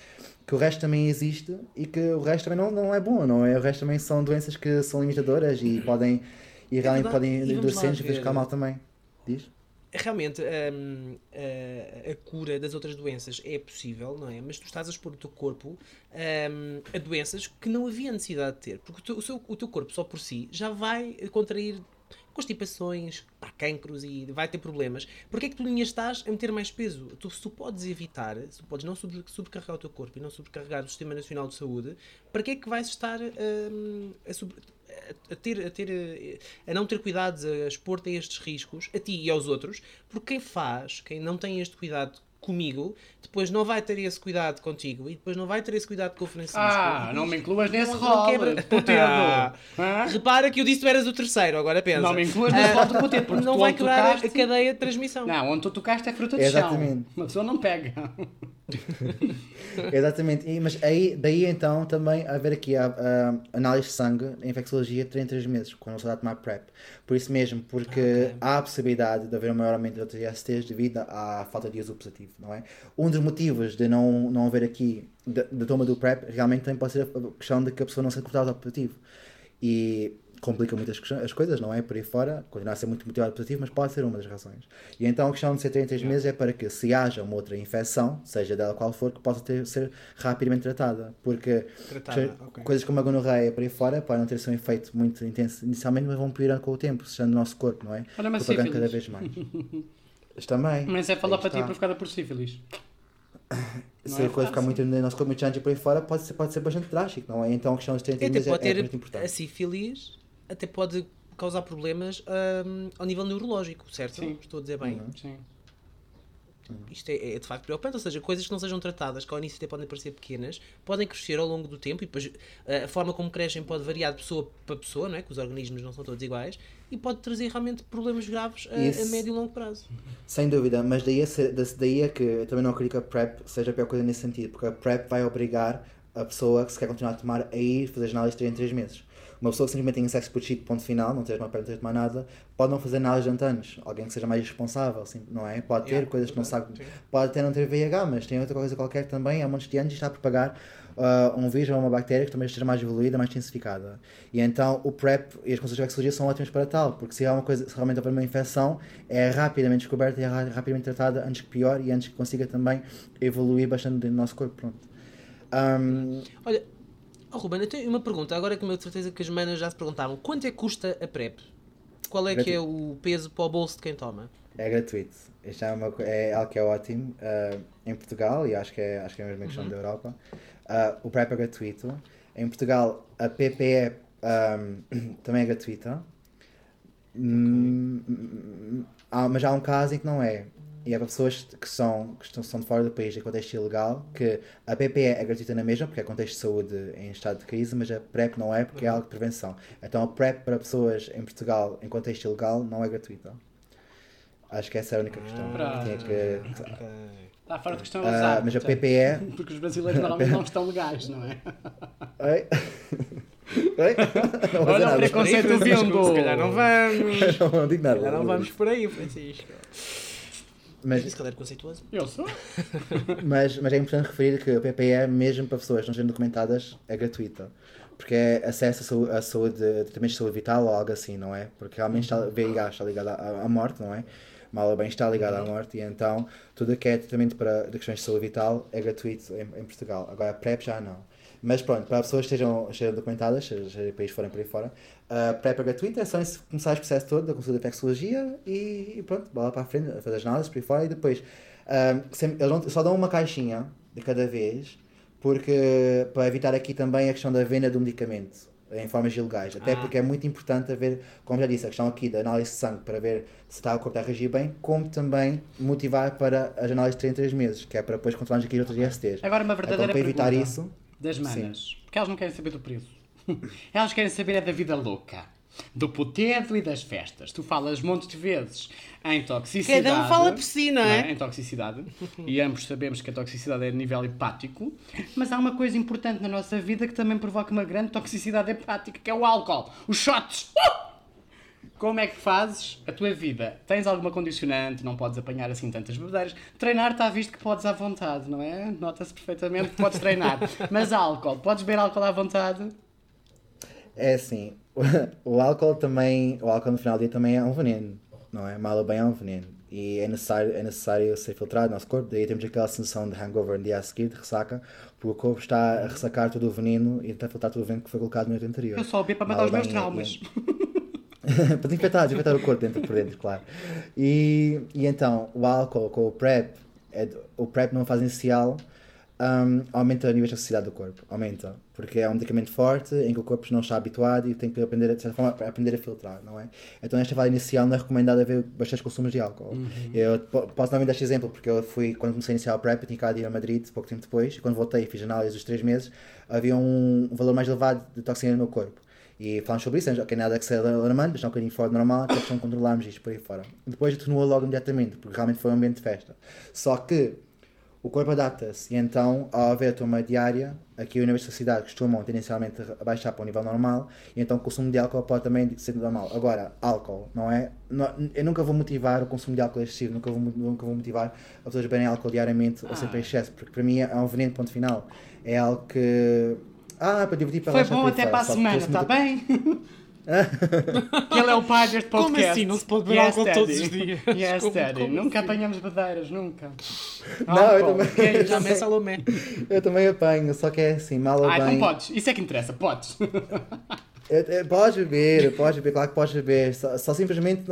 que o resto também existe e que o resto também não, não é bom, não é? O resto também são doenças que são limitadoras e podem e realmente verdade. podem E endurecer-nos e prejudicar mal também. Diz? Realmente, hum, a, a cura das outras doenças é possível, não é? Mas tu estás a expor o teu corpo hum, a doenças que não havia necessidade de ter. Porque o teu, o seu- o teu corpo, só por si, já vai contrair constipações, pá, cancros e vai ter problemas. Porquê é que tu nem estás a meter mais peso? Tu, se tu podes evitar, se tu podes não sobre- sobrecarregar o teu corpo e não sobrecarregar o Sistema Nacional de Saúde, para que é que vais estar hum, a, a- a ter, a, ter, a não ter cuidados, a expor-te a estes riscos, a ti e aos outros, porque quem faz, quem não tem este cuidado comigo, depois não vai ter esse cuidado contigo e depois não vai ter esse cuidado com o Francisco. Ah, não me incluas nesse rol. quebra-. [laughs] Ah. Hã? Repara que eu disse que tu eras o terceiro, agora pensa. Não me incluas nesse rol de putedo, porque não vai quebrar tocaste- a cadeia de transmissão. Não, onde tu tocaste é fruta de chão. Exatamente. Uma pessoa não pega. [laughs] Exatamente, E- mas aí, daí então também haver aqui a, a análise de sangue em infecciologia 3 em 3 meses, quando você está a tomar PrEP. Por isso mesmo, porque Ok. há a possibilidade de haver um maior aumento de outras ISTs devido à falta de uso positivo, não é? Um dos motivos de não, não haver aqui da toma do PrEP realmente também pode ser a questão de que a pessoa não se comportava positivo. E complica muitas as coisas, não é? Por aí fora, continua a ser muito motivado positivo, mas pode ser uma das razões. E então a questão de ser 3 em 3 meses é para que se haja uma outra infecção, seja dela qual for, que possa ter, ser rapidamente tratada. Porque Tratada, co- ok. coisas como a gonorreia por aí fora podem ter seu efeito muito intenso inicialmente, mas vão piorando com o tempo, sejando no nosso corpo, não é? Olha, mas Propagando cada vez mais. Mas também. [laughs] Mas é falar aí para ti está. provocada por sífilis. Se é a coisa ficar muito no nosso corpo, muito antes e por aí fora, pode ser, pode ser bastante drástico, não é? Então a questão dos 30 Até meses é, é muito importante. a sífilis, até pode causar problemas hum, ao nível neurológico, certo? Sim. Estou a dizer bem. Uhum. Sim. Isto é, é de facto preocupante, ou seja, coisas que não sejam tratadas, que ao início até podem parecer pequenas, podem crescer ao longo do tempo e depois eh, a forma como crescem pode variar de pessoa para pessoa, não é? que os organismos não são todos iguais, e pode trazer realmente problemas graves a, a Isso. médio e longo prazo. Sem dúvida, mas daí é, daí é que eu também não acredito que a PrEP seja a pior coisa nesse sentido, porque a PrEP vai obrigar a pessoa que se quer continuar a tomar a ir fazer análises 3 em 3 meses. Uma pessoa que simplesmente tem sexo por chip, ponto final, não tens uma perna, não tens mais nada, pode não fazer nada durante anos. Alguém que seja mais responsável, assim, não é? Pode ter Yeah, coisas que não sabe. sim. Pode até não ter VIH, mas tem outra coisa qualquer também, há de anos e está a propagar ah, um vírus ou uma bactéria que também esteja mais evoluída, mais intensificada. E então o PrEP e as consultas de vexologia são ótimas para tal, porque se há uma coisa, se realmente houver uma infecção, é rapidamente descoberta e é ra- rapidamente tratada antes que pior e antes que consiga também evoluir bastante dentro do nosso corpo. Pronto. Ahm, Olha, oh Ruben, eu tenho uma pergunta, agora que eu tenho certeza que as manas já se perguntavam. Quanto é que custa a PrEP? Qual é que é o peso para o bolso de quem toma? É gratuito. Isto é, uma, é algo que é ótimo uh, em Portugal e acho que é, acho que é a mesma questão Uhum. da Europa. Uh, o PrEP é gratuito. Em Portugal, a PPE um, [coughs] também é gratuita. Hum, hum, há- mas há um caso em que não é. E é para pessoas que são, que estão, são de fora do país em contexto ilegal, que a PPE é gratuita na mesma, porque é contexto de saúde em estado de crise, mas a PrEP não é, porque é algo de prevenção. Então a PrEP para pessoas em Portugal em contexto ilegal não é gratuita. Acho que essa é a única questão. Pronto. Tinha que- Ok. Está fora de questão Ah, usar. mas a PPE. [laughs] Porque os brasileiros normalmente não estão legais, não é? Oi? Não Olha o preconceito vindo. [laughs] Se calhar não vamos. [laughs] nada. Não digo nada. Se calhar não vamos por aí, Francisco. Mas, Se calhar é conceituoso. Eu sou. [laughs] mas, mas é importante referir que a PPE, mesmo para pessoas não sejam documentadas, é gratuita. Porque é acesso à saúde, à saúde tratamentos de saúde vital ou algo assim, não é? Porque realmente está, VIH está ligado à, à morte, não é? Mal ou bem está ligado à morte e então tudo o que é tratamento para de questões de saúde vital é gratuito em, em Portugal. Agora a PrEP já não. Mas pronto, para pessoas que estejam, estejam documentadas, seja país fora por aí fora, a PrEP é gratuita, é só começar o processo todo da consulta de infecciologia e, e pronto, bola para a frente, fazer as análises por aí fora e depois ah, sempre- eles não- só dão uma caixinha de cada vez porque para evitar aqui também a questão da venda do medicamento em formas ilegais, até Ah. porque é muito importante haver, como já disse, a questão aqui da análise de sangue para ver se está o corpo a reagir bem, como também motivar para as análises de 3 em 3 meses, que é para depois controlarmos aqui os outros ISTs. Agora uma Então, verdadeira para evitar pergunta isso, das manas. Porque elas não querem saber do preço. [laughs] Elas querem saber é da vida louca. Do putedo e das festas. Tu falas montes de vezes em toxicidade. Cada um fala por si, não é? Em toxicidade. e ambos sabemos que a toxicidade é a nível hepático. Mas há uma coisa importante na nossa vida que também provoca uma grande toxicidade hepática, que é o álcool. Os shots. Uh! Como é que fazes a tua vida? Tens alguma condicionante, não podes apanhar assim tantas bebedeiras. Treinar está visto que podes à vontade, não é? Nota-se perfeitamente que podes treinar. [laughs] Mas álcool, podes beber álcool à vontade? é assim, o álcool também, o álcool no final do dia também é um veneno, não é? Mal ou bem é um veneno. E é necessário, é necessário ser filtrado no nosso corpo, daí temos aquela sensação de hangover no dia a seguir, de ressaca, porque o corpo está a ressacar todo o veneno e está a filtrar todo o veneno que foi colocado no noite anterior. Eu só bebo para matar os meus é- traumas. [laughs] [laughs] para desinfetar, desinfetar o corpo dentro por dentro, claro. E, e então, o álcool com o PrEP, é, o PrEP não faz inicial, um, aumenta o nível de toxicidade do corpo, aumenta, porque é um medicamento forte em que o corpo não está habituado e tem que aprender, de certa forma, a aprender a filtrar, não é? Então, nesta fase inicial não é recomendado haver bastantes consumos de álcool. Eu po- posso dar dar este exemplo, porque eu fui, quando comecei a iniciar o PrEP, eu tinha cá de ir a Madrid pouco tempo depois, e quando voltei e fiz análise dos três meses, havia um valor mais elevado de toxina no meu corpo. E falamos sobre isso, ok, nada que seja alarmante, mas está um bocadinho fora do normal, até questão de controlarmos isto por aí fora. Depois atenuou logo imediatamente, porque realmente foi um ambiente de festa. Só que o corpo adapta-se, e então, ao haver a toma diária, aqui os níveis de toxicidade costumam tendencialmente abaixar para o nível normal, e então o consumo de álcool pode também ser normal. Agora, álcool, não é? não- eu nunca vou motivar o consumo de álcool excessivo, nunca vou, nunca vou motivar as pessoas a beberem álcool diariamente ou sempre em excesso, porque para mim é um veneno, ponto final. É algo que. Ah, para divertir, para Foi bom até para a semana, está bem? [laughs] Ele é o pai deste Como podcast. assim? Não se pode beber Yes, álcool todos os dias? Yes, Como- Daddy. como Nunca assim? apanhamos badeiras, nunca. [laughs] Não, eu Álcool, também. é isso? Já me Salomé. Eu também apanho, só que é assim, mal ou Ah, bem. então podes. Isso é que interessa, podes. [laughs] Eu- eu- Podes beber, podes beber, claro que podes beber. Só, só simplesmente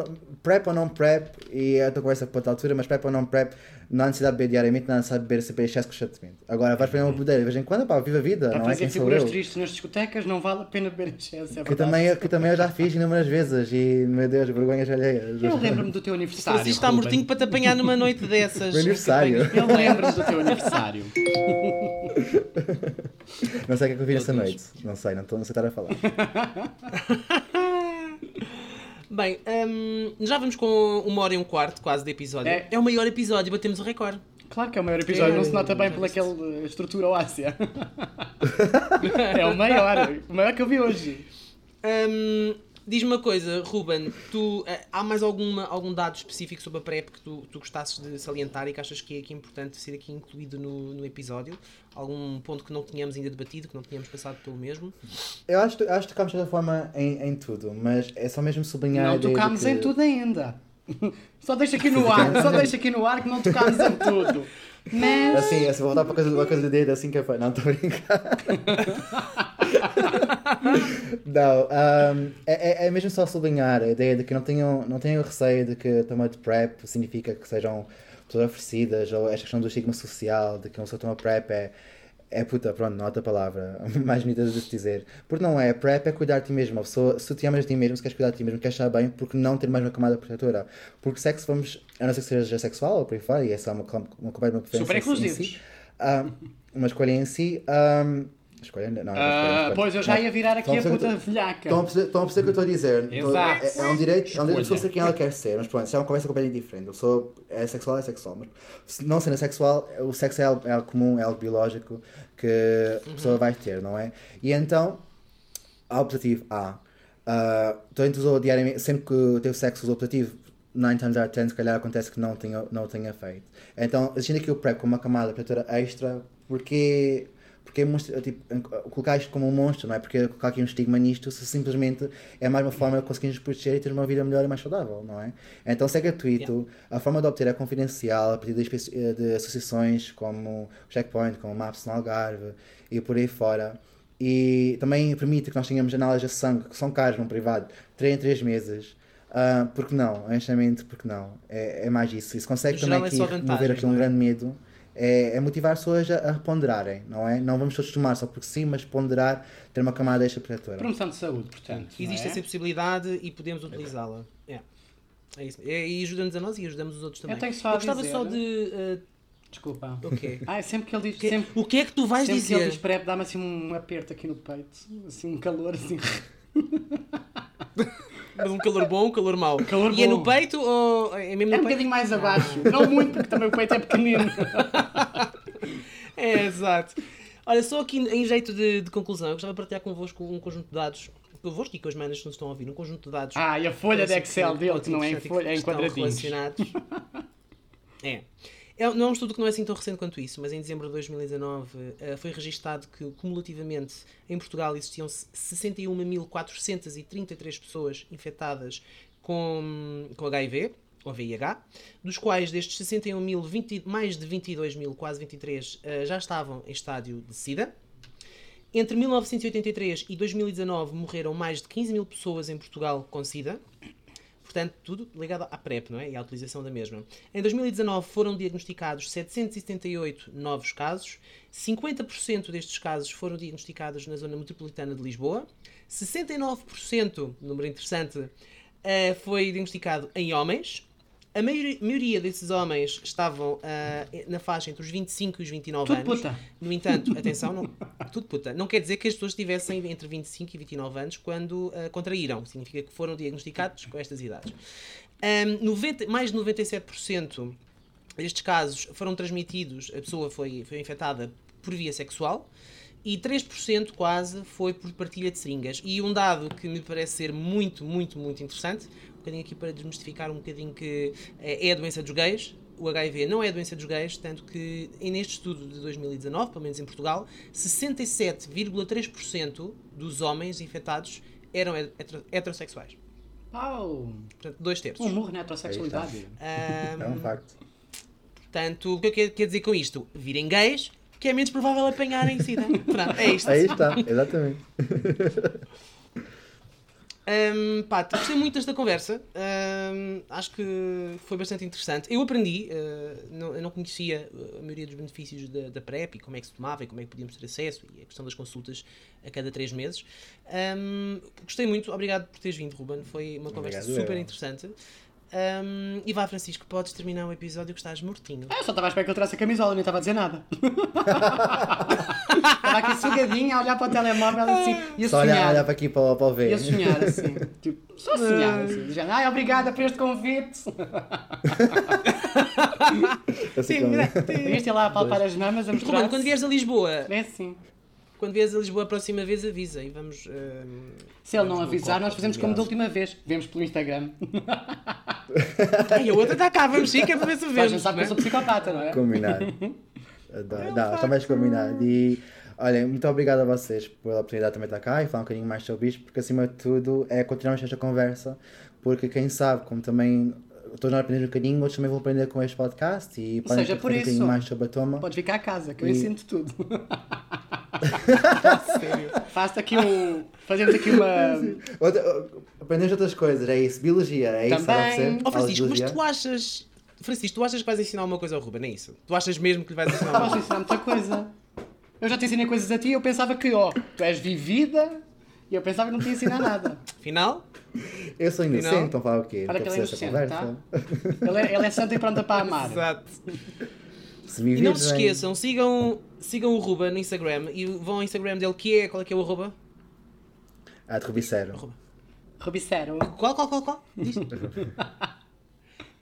prep ou não prep, e é outra conversa para outra altura, mas prep ou não prep, não há necessidade de beber diariamente, não há necessidade de beber sempre em excesso constantemente. Agora vais para uma bebedeira de vez em quando, pá, viva a vida, Para não é fazer quem sou figuras tristes nas discotecas não vale a pena beber excesso, é Que também, que também eu já fiz inúmeras vezes e, meu Deus, vergonhas alheias. Eu lembro-me do teu aniversário. Francisco está mortinho para te apanhar numa noite dessas. Meu aniversário. Eu lembro-me do teu aniversário. [laughs] Não sei o que é que eu vi essa Meu noite. Não sei, não, estou, sei estar a falar. [laughs] Bem, hum, já vamos com uma hora e um quarto quase de episódio. É. É, o maior episódio, batemos o recorde. Claro que é o maior episódio, não se nota bem pela aquela estrutura óssea. [laughs] é o maior, o maior que eu vi hoje. Hum, Diz-me uma coisa, Ruben, tu, eh, há mais alguma, algum dado específico sobre a PrEP que tu, tu gostasses de salientar e que achas que é aqui importante ser aqui incluído no, no episódio? Algum ponto que não tínhamos ainda debatido, que não tínhamos passado pelo mesmo? Eu acho, acho que tocámos de certa forma em, em tudo, mas é só mesmo sublinhar. Não tocámos que- em tudo ainda. [laughs] Só deixa aqui no ar, só deixa aqui no ar que não tocámos em tudo. Mas. Assim, assim, vou voltar para a coisa, coisa dele assim que é. Não, estou a brincar. [laughs] não, ahm, é, é- é mesmo só sublinhar a ideia de que não tenham, não tenham receio de que tomar de PrEP significa que sejam pessoas oferecidas, ou esta questão do estigma social, de que uma pessoa toma PrEP é. É puta, pronto, há outra palavra [laughs] mais bonita de se dizer. Porque não é, PrEP é cuidar de ti mesmo. A pessoa, se tu te amas de ti mesmo, se queres cuidar de ti mesmo, queres estar bem, porque não ter mais uma camada protetora. Porque sexo, vamos, a não ser que seja sexual ou por aí fora, e essa é uma, com- uma completa preferência Super em si. inclusivos. Ah, uma escolha em si. ah, escolha, não, não, é Ah, escolha. pois eu já ia virar aqui a puta velhaca. Estão a perceber estão a perceber o que eu estou a dizer? Estou- Exato. É, é um direito, é um direito Escolha. ser quem ela quer ser, mas pronto, isso é uma conversa completamente diferente. A pessoa é sexual, é sexual. Mas se não sendo sexual, o sexo é algo, é algo comum, é algo biológico que a pessoa vai ter, não é? E então, há o optativo A. Uh, tu usou diariamente, sempre que teve sexo usou optativo, 9 times out of 10, se calhar acontece que não tenha, não o tenha feito. Então, existindo aqui o PrEP como uma camada protetora extra, porque, porque monstro, tipo, colocar isto como um monstro, não é? Porque colocar aqui um estigma nisto, se simplesmente é mais uma forma de conseguirmos proteger e ter uma vida melhor e mais saudável, não é? Então, se é gratuito, a forma de obter é confidencial, a partir de, espe- de associações como o Checkpoint, como o Maps no Algarve e por aí fora. E também permite que nós tenhamos análises de sangue, que são caros num privado, 3 em 3 meses. Ah, porque não? Honestamente, porque não? É, é mais isso. Isso consegue também é aqui remover aqui um é? grande medo. É, é motivar as pessoas a, a ponderarem, não é? Não vamos todos tomar só porque sim, mas ponderar, ter uma camada extra protetora. Promoção de saúde, portanto. Existe é? essa possibilidade e podemos utilizá-la. É. É isso. É, e ajuda-nos a nós e ajudamos os outros também. Eu tenho só a gostava dizer- só de. eh, Desculpa. o quê? [laughs] Ah, sempre que ele diz. Que- Sempre, o que é que tu vais sempre que ele dizer? diz PrEP, dá-me assim um aperto aqui no peito. Assim, um calor assim. [laughs] Mas um calor bom, um calor mau. Calor e é bom. no peito ou é mesmo É um bocadinho mais abaixo. Não muito, porque também o peito é pequenino. [laughs] É, exato. Olha, só aqui em jeito de, de conclusão, eu gostava de partilhar convosco um conjunto de dados. Convosco e com as manas que nos estão a ouvir, um conjunto de dados. Ah, e a folha de Excel dele, que não é em folha, é em estão quadradinhos. relacionados. [laughs] é. É, não é um estudo que não é assim tão recente quanto isso, mas em dezembro de 2019 eh, foi registado que cumulativamente em Portugal existiam 61.433 pessoas infectadas com, com HIV, ou VIH, dos quais destes 61 mil, 20 mais de 22 mil, quase 23, eh, já estavam em estádio de SIDA. Entre 1983 e 2019 morreram mais de 15 mil pessoas em Portugal com SIDA. Portanto, tudo ligado à PrEP não é? e à utilização da mesma. Em 2019 foram diagnosticados 778 novos casos. 50% destes casos foram diagnosticados na zona metropolitana de Lisboa. 69%, número interessante, eh, foi diagnosticado em homens. A maioria, desses homens estavam ah, na faixa entre os 25 e os 29 Tudo anos. puta. No entanto, [laughs] atenção, não, tudo puta. Não quer dizer que as pessoas estivessem entre 25 e 29 anos quando ah, contraíram. Significa que foram diagnosticados com estas idades. Ahm, 90 mais de 97% destes casos foram transmitidos, a pessoa foi, foi infectada por via sexual e 3% quase foi por partilha de seringas. E um dado que me parece ser muito, muito, muito interessante, um bocadinho aqui para desmistificar um bocadinho que é é a doença dos gays, o HIV não é a doença dos gays, tanto que neste estudo de 2019, pelo menos em Portugal, 67,3% dos homens infectados eram hetero- heterossexuais. Pau! Portanto, dois terços. Um murro na heterossexualidade. Ahm, É um facto. Portanto, o que eu quero, quero dizer com isto? Virem gays, que é menos provável apanharem sida. [laughs] Pronto, é isto. Aí está, exatamente. [laughs] Hum, pá, gostei muito desta conversa. Hum, acho que foi bastante interessante. Eu aprendi, uh, não, eu não conhecia a maioria dos benefícios da, da PrEP e como é que se tomava e como é que podíamos ter acesso e a questão das consultas a cada três meses. Hum, gostei muito, obrigado por teres vindo, Ruben. Foi uma conversa Obrigado, super eu. interessante. Hum, e vá, Francisco, podes terminar o episódio que estás mortinho. Ah, eu só estava à espera que eu trouxe a camisola, nem estava a dizer nada. [laughs] estava aqui sugadinha a olhar para o telemóvel assim, e a Só olhar, sonhar. olhar para aqui para, o- para o ver. E a sonhar assim. Tipo, só a sonhar assim. Dizendo, ai, obrigada por este convite. [laughs] Assim como- Devias ir lá a palpar as mamas a mostrar. Quando vieres a Lisboa, É assim. Quando vieres a Lisboa a próxima vez, avisa e vamos. eh, Se ele não avisar, nós fazemos como da última vez. Vemos pelo Instagram. Ai, a outra está cá, vamos sim, que é para ver se vemos. pensar que não eu é? sou psicopata, não é? Combinado. Adoro. Não, está mais combinado. E olha, muito obrigado a vocês pela oportunidade de também estar cá e falar um bocadinho mais sobre isto, porque acima de tudo é continuarmos esta conversa, porque quem sabe, como também todos nós aprendemos um bocadinho, outros também vão aprender com este podcast e podem seja, aprender por um bocadinho isso. mais sobre a toma. Podes vir cá a casa, que eu E- ensino tudo. [laughs] Sério. Faço aqui um. Fazemos aqui uma. Outra, aprendemos outras coisas, é isso. Biologia, é isso. Também. A Aulas de Francisco, mas tu achas. Francisco, tu achas que vais ensinar uma coisa ao Ruben? É isso? Tu achas mesmo que lhe vais ensinar uma Posso coisa? ensinar muita coisa. Eu já te ensinei coisas a ti e eu pensava que, ó, tu és vivida e eu pensava que não te ia ensinar nada. Afinal, Eu sou inocente, Afinal- então fala o quê? Nunca que ele é inocente, tá? Ele é, ele é santo e pronto para amar. exato. Se E não se esqueçam, sigam, sigam o Ruben no Instagram e vão ao Instagram dele, que é. Qual é que é o arroba? Ah, de Rubicero. Rubicero. Qual, qual, qual, qual? Diz. [laughs]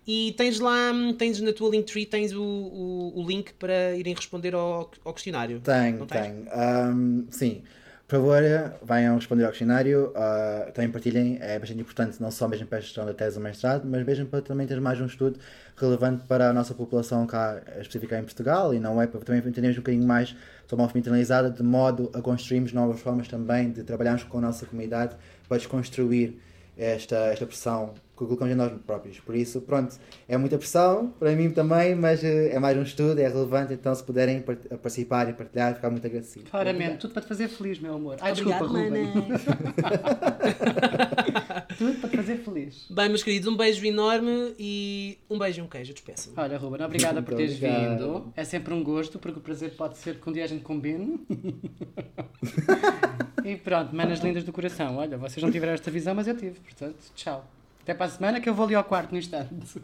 E tens lá, tens na tua Linktree, tens o, o, o link para irem responder ao, ao questionário. Tenho, tenho. Ahm, sim. Por favor, venham responder ao questionário. ah, também partilhem. É bastante importante, não só mesmo para a gestão da tese do mestrado, mas mesmo para também ter mais um estudo relevante para a nossa população cá, específica em Portugal, e não é para também entendermos um bocadinho mais sobre a movimento internalizada, de modo a construirmos novas formas também de trabalharmos com a nossa comunidade para desconstruir esta, esta pressão que colocamos em nós próprios. Por isso, pronto, é muita pressão para mim também, mas eh, é mais um estudo, é relevante, então se puderem part- participar e partilhar, ficar muito agradecido. Claramente, tudo para te fazer feliz, meu amor. Ai, Obrigado, desculpa, Ruben. [laughs] Tudo para te fazer feliz. Bem, meus queridos, um beijo enorme e um beijo e um queijo. Despeço-me. Olha, Ruben, obrigada por teres obrigado. vindo. É sempre um gosto, porque o prazer pode ser que um dia a gente combine. [laughs] e pronto, manas lindas do coração. Olha, vocês não tiveram esta visão, mas eu tive. Portanto, tchau. Até para a semana que eu vou ali ao quarto no instante.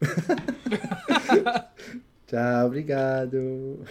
[laughs] Tchau, obrigado.